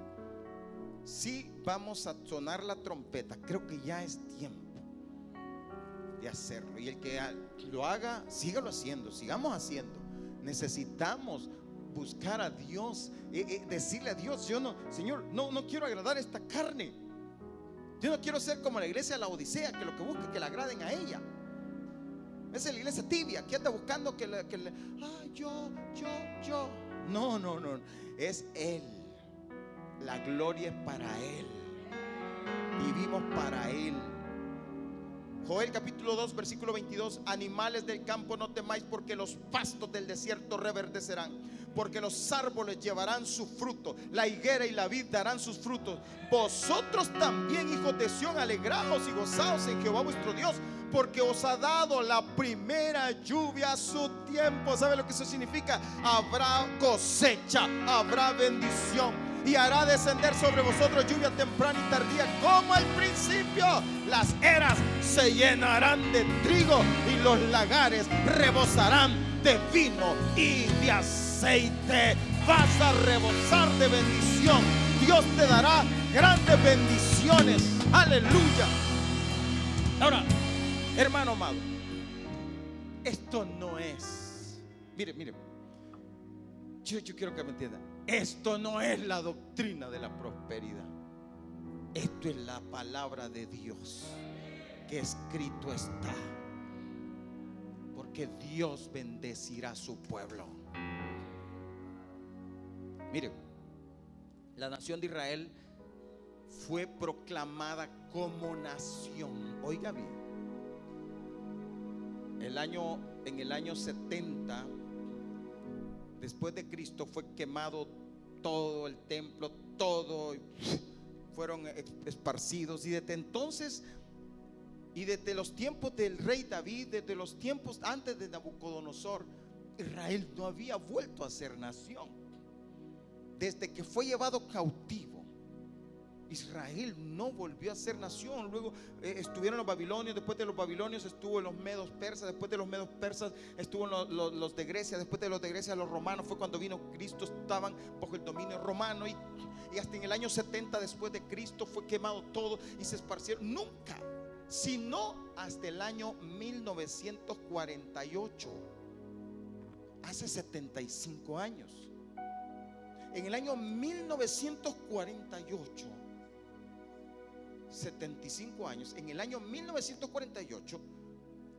si vamos a sonar la trompeta. Creo que ya es tiempo de hacerlo. Y el que lo haga, sígalo haciendo, sigamos haciendo. Necesitamos buscar a Dios, eh, eh, decirle a Dios, yo no, Señor, no, no quiero agradar esta carne. Yo no quiero ser como la iglesia de la Odisea, que lo que busca es que le agraden a ella. Es la iglesia tibia, que anda buscando que le, que le yo, yo, yo. No, no, no. Es Él. La gloria es para Él. Vivimos para Él. Joel capítulo 2, versículo 22. Animales del campo no temáis porque los pastos del desierto reverdecerán. Porque los árboles llevarán su fruto. La higuera y la vid darán sus frutos. Vosotros también, hijos de Sión, alegraos y gozaos en Jehová vuestro Dios. Porque os ha dado la primera lluvia a su tiempo. ¿Sabe lo que eso significa? Habrá cosecha, habrá bendición y hará descender sobre vosotros lluvia temprana y tardía como al principio. Las eras se llenarán de trigo y los lagares rebosarán de vino y de aceite. Vas a rebosar de bendición. Dios te dará grandes bendiciones. Aleluya. Ahora, hermano amado, esto no es. Mire, mire. Yo, yo quiero que me entiendan. Esto no es la doctrina de la prosperidad. Esto es la palabra de Dios que escrito está. Porque Dios bendecirá a su pueblo. Mire, la nación de Israel fue proclamada como nación. Oiga bien. El año en el año 70 después de Cristo fue quemado todo el templo, todo, fueron esparcidos. Y desde entonces, y desde los tiempos del rey David, desde los tiempos antes de Nabucodonosor, Israel no había vuelto a ser nación. Desde que fue llevado cautivo Israel no volvió a ser nación. Luego eh, estuvieron los babilonios, después de los babilonios estuvo los medos persas, después de los medos persas estuvo los, de Grecia, después de los de Grecia los romanos. Fue cuando vino Cristo, estaban bajo el dominio romano y, y hasta en el año 70 después de Cristo fue quemado todo y se esparcieron. Nunca, sino hasta el año 1948, hace 75 años. En el año 1948 75 años, en el año 1948,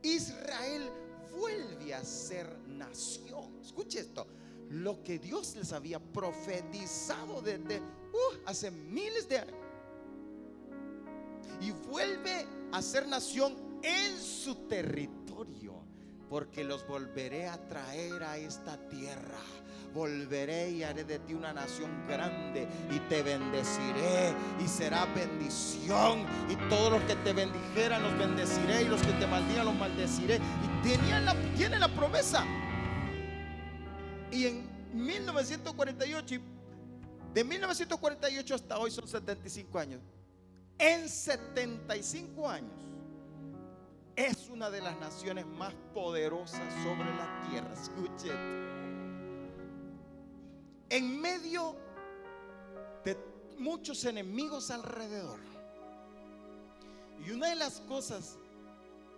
Israel vuelve a ser nación. Escuche esto. Lo que Dios les había profetizado desde uh, hace miles de años. Y vuelve a ser nación en su territorio. Porque los volveré a traer a esta tierra volveré y haré de ti una nación grande y te bendeciré y será bendición. Y todos los que te bendijeran los bendeciré y los que te maldigan los maldeciré y tenía la, tiene la promesa. Y en 1948, de 1948 hasta hoy son 75 años. En 75 años es una de las naciones más poderosas sobre la tierra. Escuchen. En medio de muchos enemigos alrededor. Y una de las cosas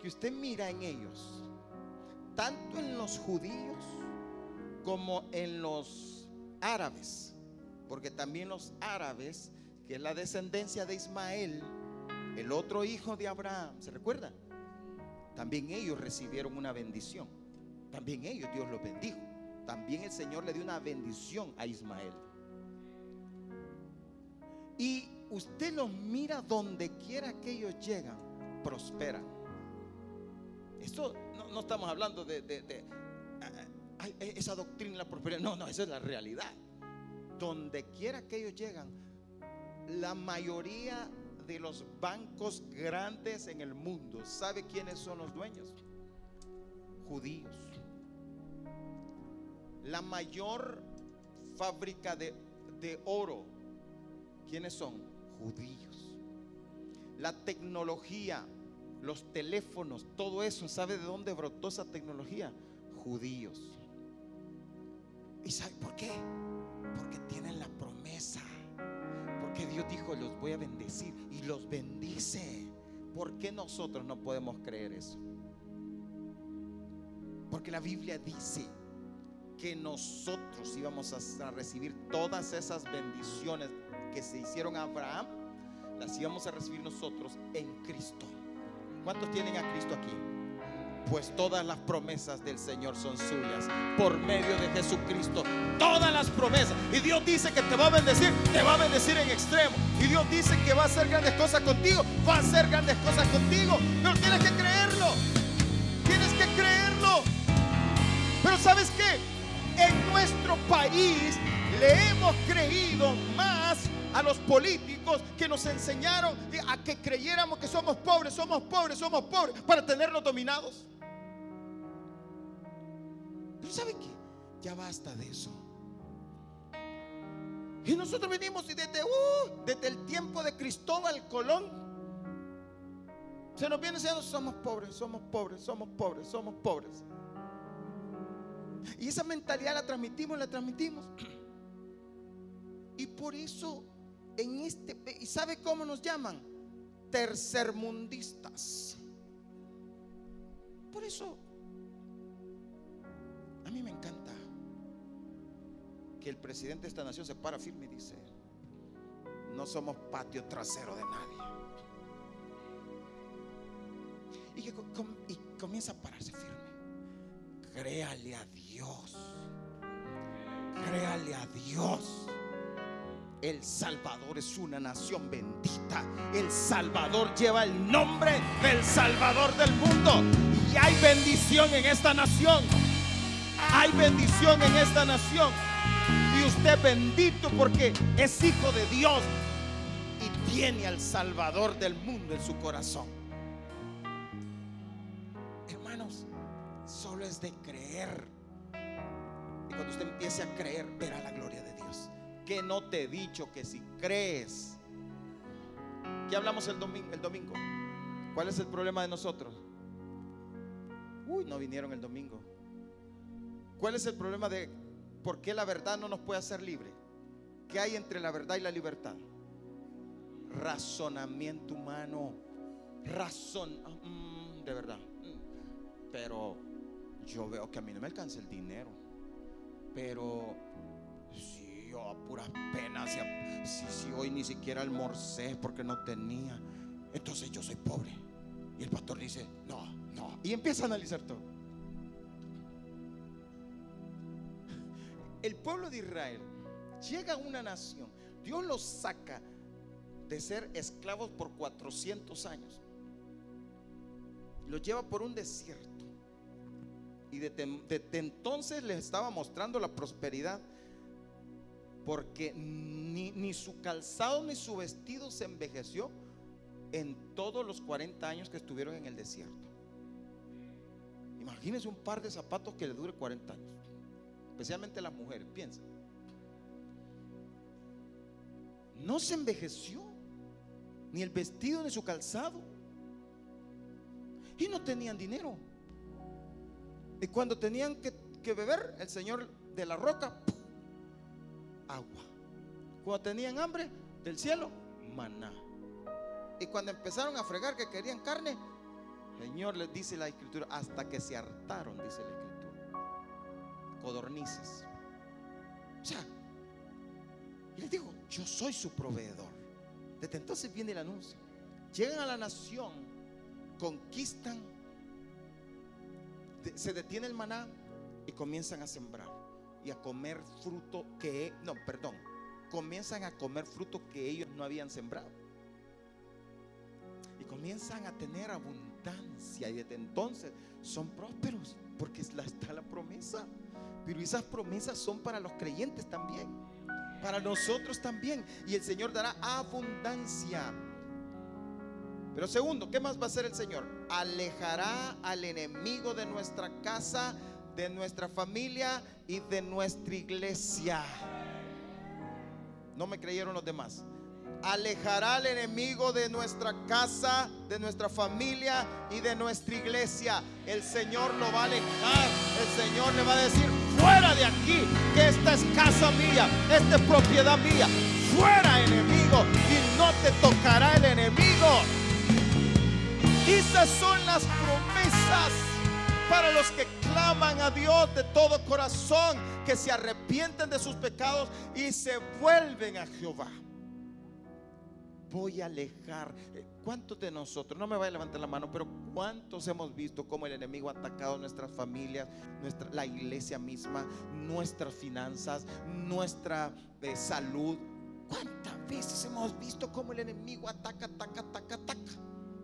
que usted mira en ellos, tanto en los judíos como en los árabes, porque también los árabes, que es la descendencia de Ismael, el otro hijo de Abraham, ¿se recuerda? También ellos recibieron una bendición. También ellos Dios los bendijo. También el Señor le dio una bendición a Ismael. Y usted los mira donde quiera que ellos llegan, prosperan. Esto no, estamos hablando de, esa doctrina la prosperidad. No, no, esa es la realidad. Donde quiera que ellos llegan, la mayoría de los bancos grandes en el mundo, ¿sabe quiénes son los dueños? Judíos. La mayor fábrica de, de oro, ¿quiénes son? Judíos. La tecnología, los teléfonos, todo eso, ¿sabe de dónde brotó esa tecnología? Judíos. ¿Y sabe por qué? Porque tienen la promesa. Porque Dios dijo, los voy a bendecir y los bendice. ¿Por qué nosotros no podemos creer eso? Porque la Biblia dice que nosotros íbamos a recibir todas esas bendiciones que se hicieron a Abraham, las íbamos a recibir nosotros en Cristo. ¿Cuántos tienen a Cristo aquí? Pues todas las promesas del Señor son suyas por medio de Jesucristo. Todas las promesas. Y Dios dice que te va a bendecir, te va a bendecir en extremo. Y Dios dice que va a hacer grandes cosas contigo, va a hacer grandes cosas contigo. Pero tienes que creerlo. Tienes que creerlo. Pero ¿sabes qué? En nuestro país le hemos creído más a los políticos que nos enseñaron a que creyéramos que somos pobres, somos pobres, somos pobres, para tenerlos dominados. ¿Sabe qué? Ya basta de eso. Y nosotros venimos y desde, uh, desde el tiempo de Cristóbal Colón, se nos viene diciendo, somos pobres, somos pobres, somos pobres, somos pobres. Y esa mentalidad la transmitimos, la transmitimos. Y por eso en este, ¿y sabe cómo nos llaman? Tercermundistas. Por eso, a mí me encanta que el presidente de esta nación se para firme y dice, no somos patio trasero de nadie. Y, y comienza a pararse firme. Créale a Dios. Créale a Dios. El Salvador es una nación bendita. El Salvador lleva el nombre del Salvador del mundo. Y hay bendición en esta nación. Hay bendición en esta nación. Y usted bendito porque es hijo de Dios y tiene al Salvador del mundo en su corazón. Hermanos, solo es de creer. Y cuando usted empiece a creer, verá la gloria de Dios que no te he dicho que si crees? ¿Qué hablamos el domingo, el domingo? ¿Cuál es el problema de nosotros? Uy, no vinieron el domingo. ¿Cuál es el problema de por qué la verdad no nos puede hacer libre? ¿Qué hay entre la verdad y la libertad? Razonamiento humano. Razón. Mm, de verdad. Mm. Pero yo veo que a mí no me alcanza el dinero. Pero a puras penas. Si, si hoy ni siquiera almorcé porque no tenía, entonces yo soy pobre. Y el pastor dice, no, no. Y empieza a analizar todo. El pueblo de Israel llega a una nación. Dios los saca de ser esclavos por 400 años. Los lleva por un desierto. Y desde entonces les estaba mostrando la prosperidad porque ni, su calzado ni su vestido se envejeció en todos los 40 años que estuvieron en el desierto. Imagínense un par de zapatos que le dure 40 años. Especialmente las mujeres, piensa. No se envejeció, ni el vestido ni su calzado. Y no tenían dinero. Y cuando tenían que, que beber, el Señor de la roca, agua. Cuando tenían hambre, del cielo, maná. Y cuando empezaron a fregar que querían carne, Señor les dice la escritura, hasta que se hartaron, dice la escritura. Codornices. O sea, y les digo, yo soy su proveedor. Desde entonces viene el anuncio. Llegan a la nación, conquistan, se detiene el maná y comienzan a sembrar y a comer fruto que, no, perdón, comienzan a comer fruto que ellos no habían sembrado. Y comienzan a tener abundancia y desde entonces son prósperos porque está la promesa. Pero esas promesas son para los creyentes también, para nosotros también. Y el Señor dará abundancia. Pero segundo, ¿qué más va a hacer el Señor? Alejará al enemigo de nuestra casa, de nuestra familia y de nuestra iglesia. No me creyeron los demás. Alejará al enemigo de nuestra casa, de nuestra familia y de nuestra iglesia. El Señor lo va a alejar. El Señor le va a decir, fuera de aquí, que esta es casa mía, esta es propiedad mía. Fuera enemigo y no te tocará el enemigo. Esas son las promesas para los que claman a Dios de todo corazón, que se arrepienten de sus pecados y se vuelven a Jehová. Voy a alejar. Eh, ¿Cuántos de nosotros, no me vaya a levantar la mano, pero cuántos hemos visto cómo el enemigo ha atacado nuestras familias, nuestra, la iglesia misma, nuestras finanzas, nuestra eh, salud? ¿Cuántas veces hemos visto cómo el enemigo ataca, ataca, ataca, ataca?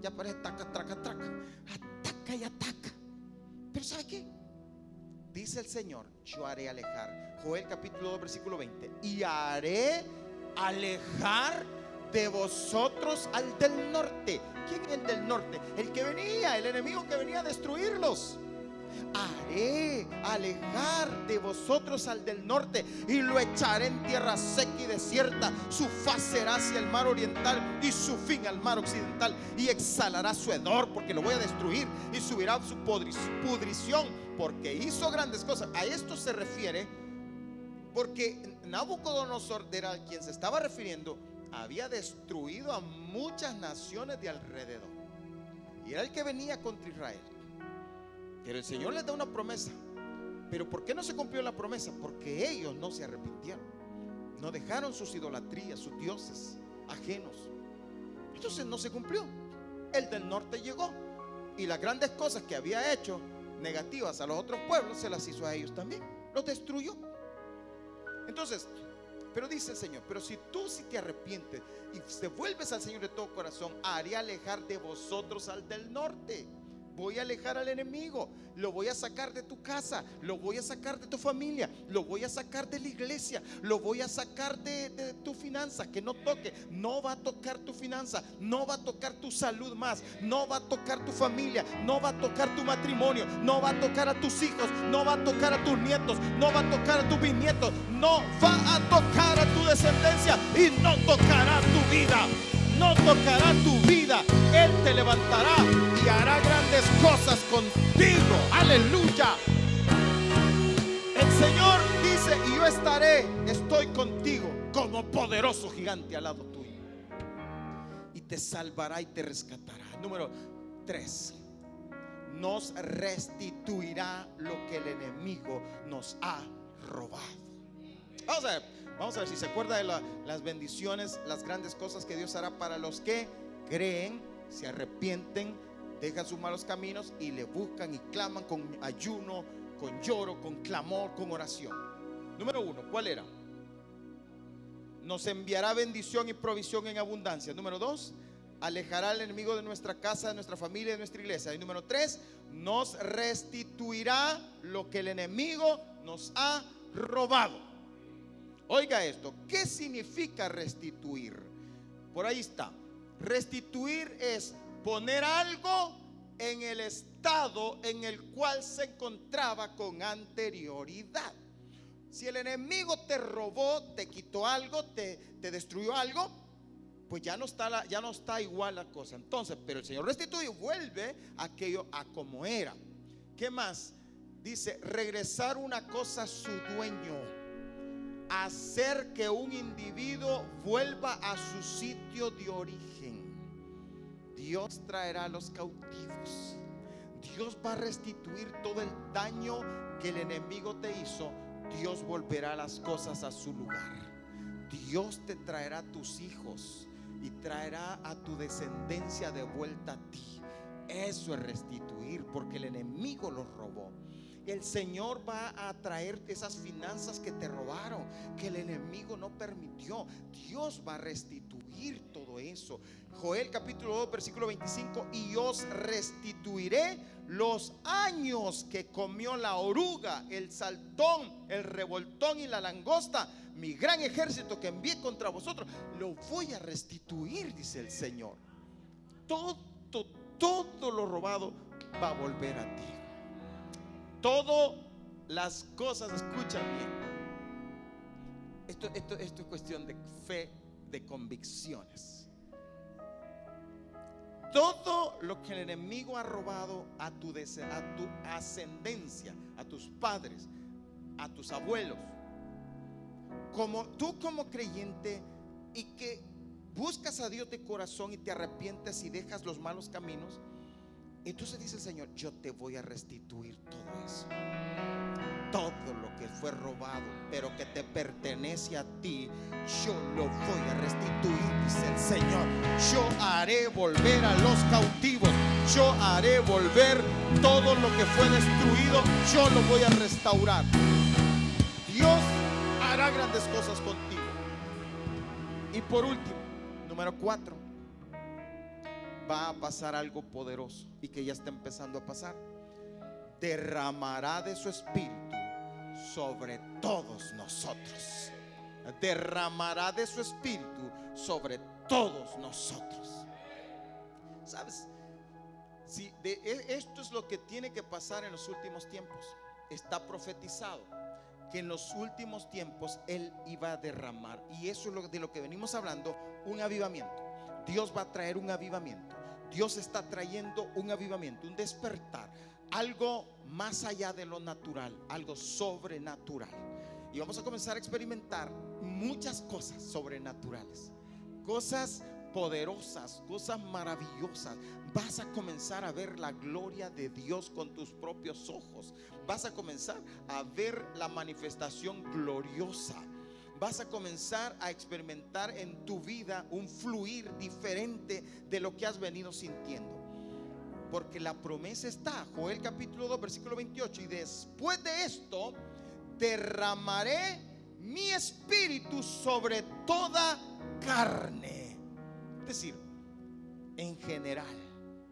Ya parece ataca, ataca, ataca. Ataca y ataca. Pero ¿sabe qué? Dice el Señor, yo haré alejar. Joel capítulo 2, versículo 20. Y haré alejar de vosotros al del norte. ¿Quién es el del norte? El que venía, el enemigo que venía a destruirlos haré alejar de vosotros al del norte y lo echaré en tierra seca y desierta. Su faz será hacia el mar oriental y su fin al mar occidental y exhalará su hedor porque lo voy a destruir y subirá su pudrición porque hizo grandes cosas. A esto se refiere porque Nabucodonosor era quien se estaba refiriendo, había destruido a muchas naciones de alrededor. Y era el que venía contra Israel. Pero el Señor les da una promesa. Pero ¿por qué no se cumplió la promesa? Porque ellos no se arrepintieron. No dejaron sus idolatrías, sus dioses ajenos. Entonces no se cumplió. El del norte llegó. Y las grandes cosas que había hecho negativas a los otros pueblos se las hizo a ellos también. Los destruyó. Entonces, pero dice el Señor, pero si tú si te arrepientes y te vuelves al Señor de todo corazón, haré alejar de vosotros al del norte voy a alejar al enemigo, lo voy a sacar de tu casa, lo voy a sacar de tu familia, lo voy a sacar de la iglesia, lo voy a sacar de, tu finanza, que no toque, no va a tocar tu finanza, no va a tocar tu salud más, no va a tocar tu familia, no va a tocar tu matrimonio, no va a tocar a tus hijos, no va a tocar a tus nietos, no va a tocar a tus bisnietos, no va a tocar a tu descendencia y no tocará tu vida no tocará tu vida. Él te levantará y hará grandes cosas contigo. Aleluya. El Señor dice, y yo estaré, estoy contigo como poderoso gigante al lado tuyo. Y te salvará y te rescatará. Número 3. Nos restituirá lo que el enemigo nos ha robado. Vamos a ver, vamos a ver si se acuerda de las bendiciones, las grandes cosas que Dios hará para los que creen, se arrepienten, dejan sus malos caminos y le buscan y claman con ayuno, con lloro, con clamor, con oración. Número uno, ¿cuál era? Nos enviará bendición y provisión en abundancia. Número dos, alejará al enemigo de nuestra casa, de nuestra familia, de nuestra iglesia. Y número tres, nos restituirá lo que el enemigo nos ha robado. Oiga esto, ¿qué significa restituir? Por ahí está. Restituir es poner algo en el estado en el cual se encontraba con anterioridad. Si el enemigo te robó, te quitó algo, te, destruyó algo, pues ya no, está la, ya no está igual la cosa. Entonces, pero el Señor restituye, vuelve aquello a como era. ¿Qué más? Dice, regresar una cosa a su dueño. Hacer que un individuo vuelva a su sitio de origen. Dios traerá a los cautivos. Dios va a restituir todo el daño que el enemigo te hizo. Dios volverá las cosas a su lugar. Dios te traerá a tus hijos y traerá a tu descendencia de vuelta a ti. Eso es restituir porque el enemigo los robó. El Señor va a traer esas finanzas que te robaron, que el enemigo no permitió. Dios va a restituir todo eso. Joel capítulo 2, versículo 25, y os restituiré los años que comió la oruga, el saltón, el revoltón y la langosta, mi gran ejército que envié contra vosotros, lo voy a restituir, dice el Señor. Todo, todo lo robado va a volver a ti. Todas las cosas, escucha bien. Esto, es cuestión de fe, de convicciones. Todo lo que el enemigo ha robado a tu, a ascendencia, a tus padres, a tus abuelos, como tú como creyente y que buscas a Dios de corazón y te arrepientes y dejas los malos caminos, entonces dice el Señor, yo te voy a restituir todo eso. Todo lo que fue robado, pero que te pertenece a ti, yo lo voy a restituir, dice el Señor. Yo haré volver a los cautivos. Yo haré volver todo lo que fue destruido. Yo lo voy a restaurar. Dios hará grandes cosas contigo. Y por último, número cuatro va a pasar algo poderoso y que ya está empezando a pasar. Derramará de su espíritu sobre todos nosotros. Derramará de su espíritu sobre todos nosotros. ¿Sabes? Si de, e, esto es lo que tiene que pasar en los últimos tiempos. Está profetizado que en los últimos tiempos Él iba a derramar. Y eso es lo, de lo que venimos hablando, un avivamiento. Dios va a traer un avivamiento. Dios está trayendo un avivamiento, un despertar, algo más allá de lo natural, algo sobrenatural. Y vamos a comenzar a experimentar muchas cosas sobrenaturales, cosas poderosas, cosas maravillosas. Vas a comenzar a ver la gloria de Dios con tus propios ojos. Vas a comenzar a ver la manifestación gloriosa vas a comenzar a experimentar en tu vida un fluir diferente de lo que has venido sintiendo. Porque la promesa está, Joel capítulo 2, versículo 28, y después de esto derramaré mi espíritu sobre toda carne. Es decir, en general,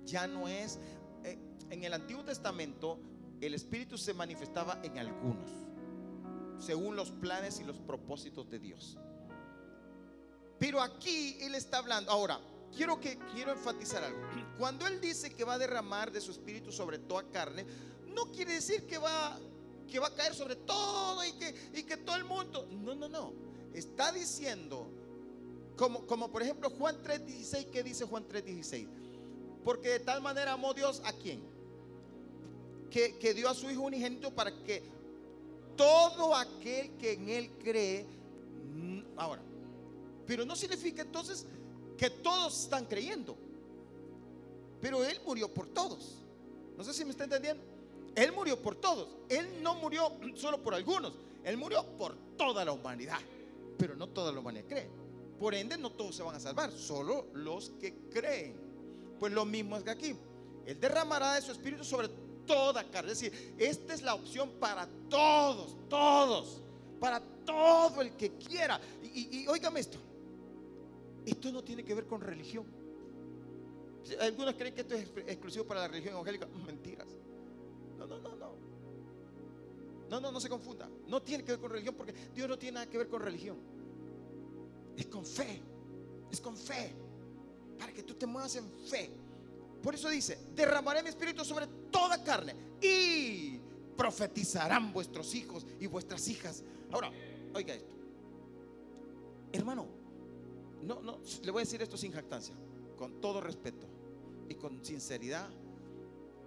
ya no es, eh, en el Antiguo Testamento el espíritu se manifestaba en algunos según los planes y los propósitos de Dios. Pero aquí Él está hablando. Ahora, quiero, que, quiero enfatizar algo. Cuando Él dice que va a derramar de su espíritu sobre toda carne, no quiere decir que va, que va a caer sobre todo y que, y que todo el mundo. No, no, no. Está diciendo, como, como por ejemplo Juan 3:16, ¿qué dice Juan 3:16? Porque de tal manera amó Dios a quién? Que, que dio a su Hijo unigénito para que todo aquel que en Él cree. Mm, ahora, pero no significa entonces que todos están creyendo. Pero Él murió por todos. No sé si me está entendiendo. Él murió por todos. Él no murió solo por algunos. Él murió por toda la humanidad. Pero no toda la humanidad cree. Por ende, no todos se van a salvar. Solo los que creen. Pues lo mismo es que aquí. Él derramará de su espíritu sobre toda carne. Es decir, esta es la opción para todos, todos, para todo el que quiera. Y, y, esto, esto no tiene que ver con religión. Algunos creen que esto es exclusivo para la religión evangélica. Mentiras. No, no, no, no. No, no, no se confunda. No tiene que ver con religión porque Dios no tiene nada que ver con religión. Es con fe. Es con fe. Para que tú te muevas en fe. Por eso dice, derramaré mi espíritu sobre toda carne y profetizarán vuestros hijos y vuestras hijas. Ahora, oiga esto. Hermano, no, no, le voy a decir esto sin jactancia, con todo respeto y con sinceridad,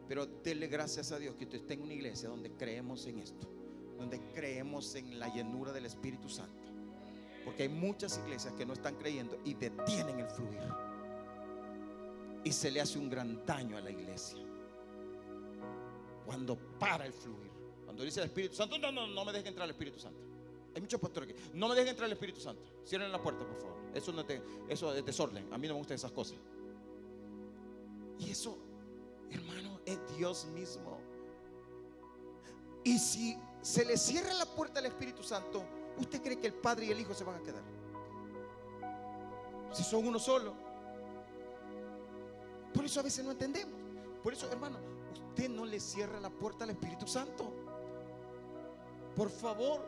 pero dele gracias a Dios que usted esté en una iglesia donde creemos en esto, donde creemos en la llenura del Espíritu Santo. Porque hay muchas iglesias que no están creyendo y detienen el fluir. Y se le hace un gran daño a la iglesia. Cuando para el fluir. Cuando dice el Espíritu Santo, no, no, no me dejen entrar el Espíritu Santo. Hay muchos pastores que no me dejen entrar el Espíritu Santo. Cierren la puerta, por favor. Eso, no te, eso es desorden. A mí no me gustan esas cosas. Y eso, hermano, es Dios mismo. Y si se le cierra la puerta al Espíritu Santo, ¿usted cree que el Padre y el Hijo se van a quedar? Si son uno solo. Por eso a veces no entendemos. Por eso, hermano, usted no le cierra la puerta al Espíritu Santo. Por favor.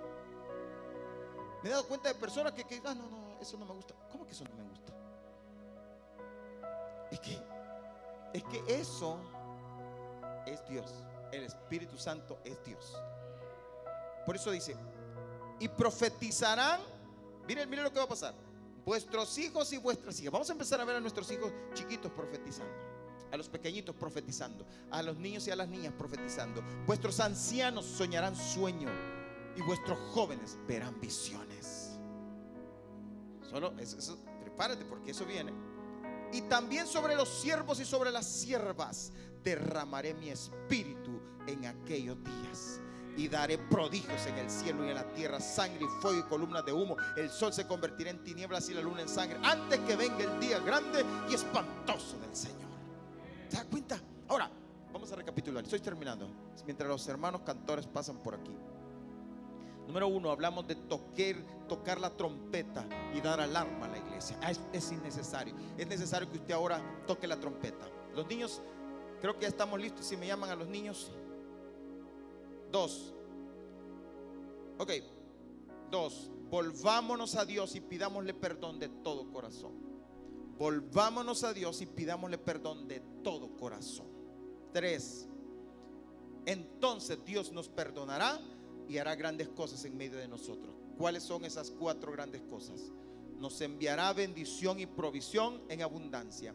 Me he dado cuenta de personas que, que ah, no, no, eso no me gusta. ¿Cómo que eso no me gusta? Es que, es que eso es Dios. El Espíritu Santo es Dios. Por eso dice, y profetizarán. Miren, miren lo que va a pasar. Vuestros hijos y vuestras hijas. Vamos a empezar a ver a nuestros hijos chiquitos profetizando. A los pequeñitos profetizando. A los niños y a las niñas profetizando. Vuestros ancianos soñarán sueño. Y vuestros jóvenes verán visiones. Solo eso, prepárate porque eso viene. Y también sobre los siervos y sobre las siervas derramaré mi espíritu en aquellos días y daré prodigios en el cielo y en la tierra, sangre y fuego y columnas de humo. El sol se convertirá en tinieblas y la luna en sangre antes que venga el día grande y espantoso del Señor. ¿Te das cuenta? Ahora, vamos a recapitular. Estoy terminando. Mientras los hermanos cantores pasan por aquí. Número uno, hablamos de tocar, tocar la trompeta y dar alarma a la iglesia. Ah, es, es innecesario. Es necesario que usted ahora toque la trompeta. Los niños, creo que ya estamos listos. Si me llaman a los niños. Dos. Ok. Dos. Volvámonos a Dios y pidámosle perdón de todo corazón. Volvámonos a Dios y pidámosle perdón de todo corazón. Tres. Entonces Dios nos perdonará y hará grandes cosas en medio de nosotros. ¿Cuáles son esas cuatro grandes cosas? Nos enviará bendición y provisión en abundancia.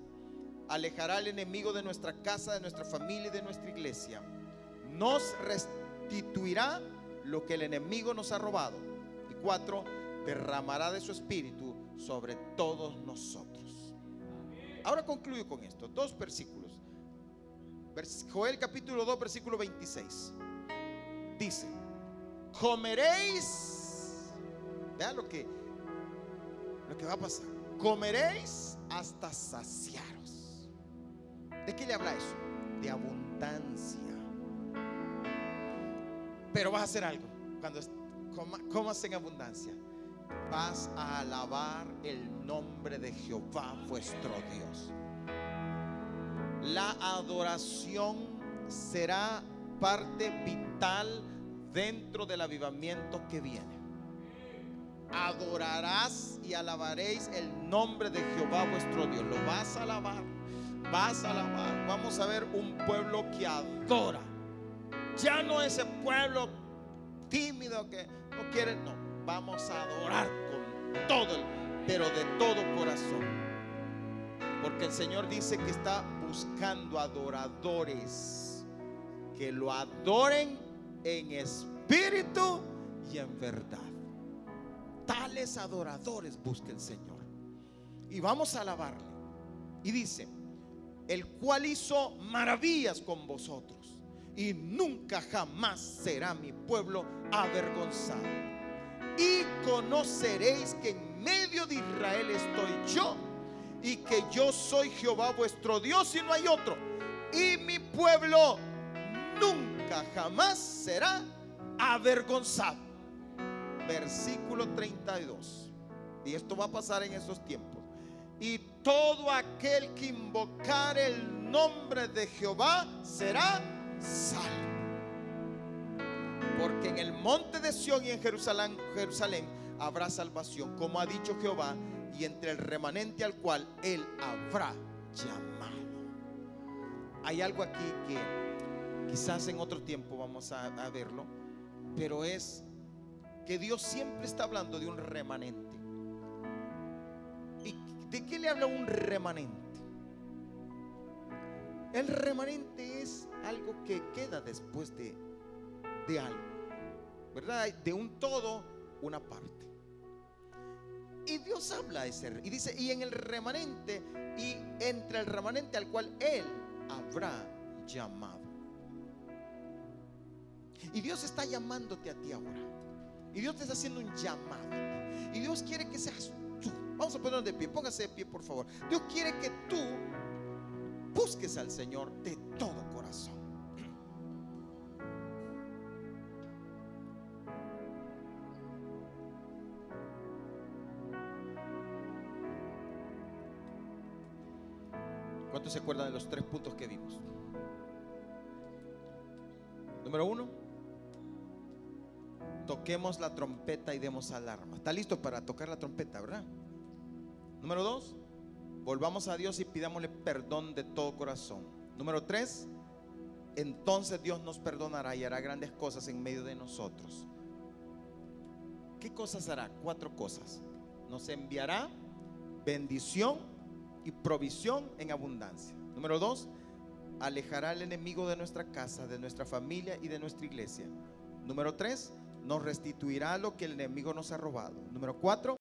Alejará al enemigo de nuestra casa, de nuestra familia y de nuestra iglesia. Nos restituirá lo que el enemigo nos ha robado. Y cuatro, derramará de su espíritu sobre todos nosotros. Ahora concluyo con esto. Dos versículos. Joel capítulo 2, versículo 26. Dice, comeréis, vean lo que, lo que va a pasar. Comeréis hasta saciaros. ¿De qué le habla eso? De abundancia. Pero vas a hacer algo. Cuando comas en abundancia, vas a alabar el nombre de Jehová vuestro Dios. La adoración será parte vital dentro del avivamiento que viene. Adorarás y alabaréis el nombre de Jehová vuestro Dios. Lo vas a alabar. Vas a alabar. Vamos a ver un pueblo que adora ya no ese pueblo tímido que no quiere, no. Vamos a adorar con todo, pero de todo corazón. Porque el Señor dice que está buscando adoradores que lo adoren en espíritu y en verdad. Tales adoradores busca el Señor. Y vamos a alabarle. Y dice, el cual hizo maravillas con vosotros y nunca jamás será mi pueblo avergonzado. Y conoceréis que en medio de Israel estoy yo y que yo soy Jehová vuestro Dios y no hay otro. Y mi pueblo nunca jamás será avergonzado. Versículo 32. Y esto va a pasar en esos tiempos. Y todo aquel que invocar el nombre de Jehová será salvo. Porque en el monte de Sión y en Jerusalén, Jerusalén habrá salvación, como ha dicho Jehová, y entre el remanente al cual él habrá llamado. hay algo aquí que quizás en otro tiempo vamos a, a verlo, pero es que Dios siempre está hablando de un remanente. ¿Y de qué le habla un remanente? El remanente es algo que queda después de, de algo, ¿verdad? De un todo, una parte. Y Dios habla de ese, y dice, y en el remanente, y entre el remanente al cual Él habrá llamado. Y Dios está llamándote a ti ahora. Y Dios te está haciendo un llamado. Y Dios quiere que seas tú. Vamos a ponernos de pie. Póngase de pie, por favor. Dios quiere que tú busques al Señor de todo corazón. ¿Cuántos se acuerdan de los tres puntos que vimos? Número uno, toquemos la trompeta y demos alarma. ¿Está listo para tocar la trompeta, verdad? Número dos, volvamos a Dios y pidámosle perdón de todo corazón. Número tres, entonces Dios nos perdonará y hará grandes cosas en medio de nosotros. ¿Qué cosas hará? Cuatro cosas. Nos enviará bendición y provisión en abundancia. Número dos, alejará al enemigo de nuestra casa, de nuestra familia y de nuestra iglesia. Número tres, nos restituirá lo que el enemigo nos ha robado. Número cuatro,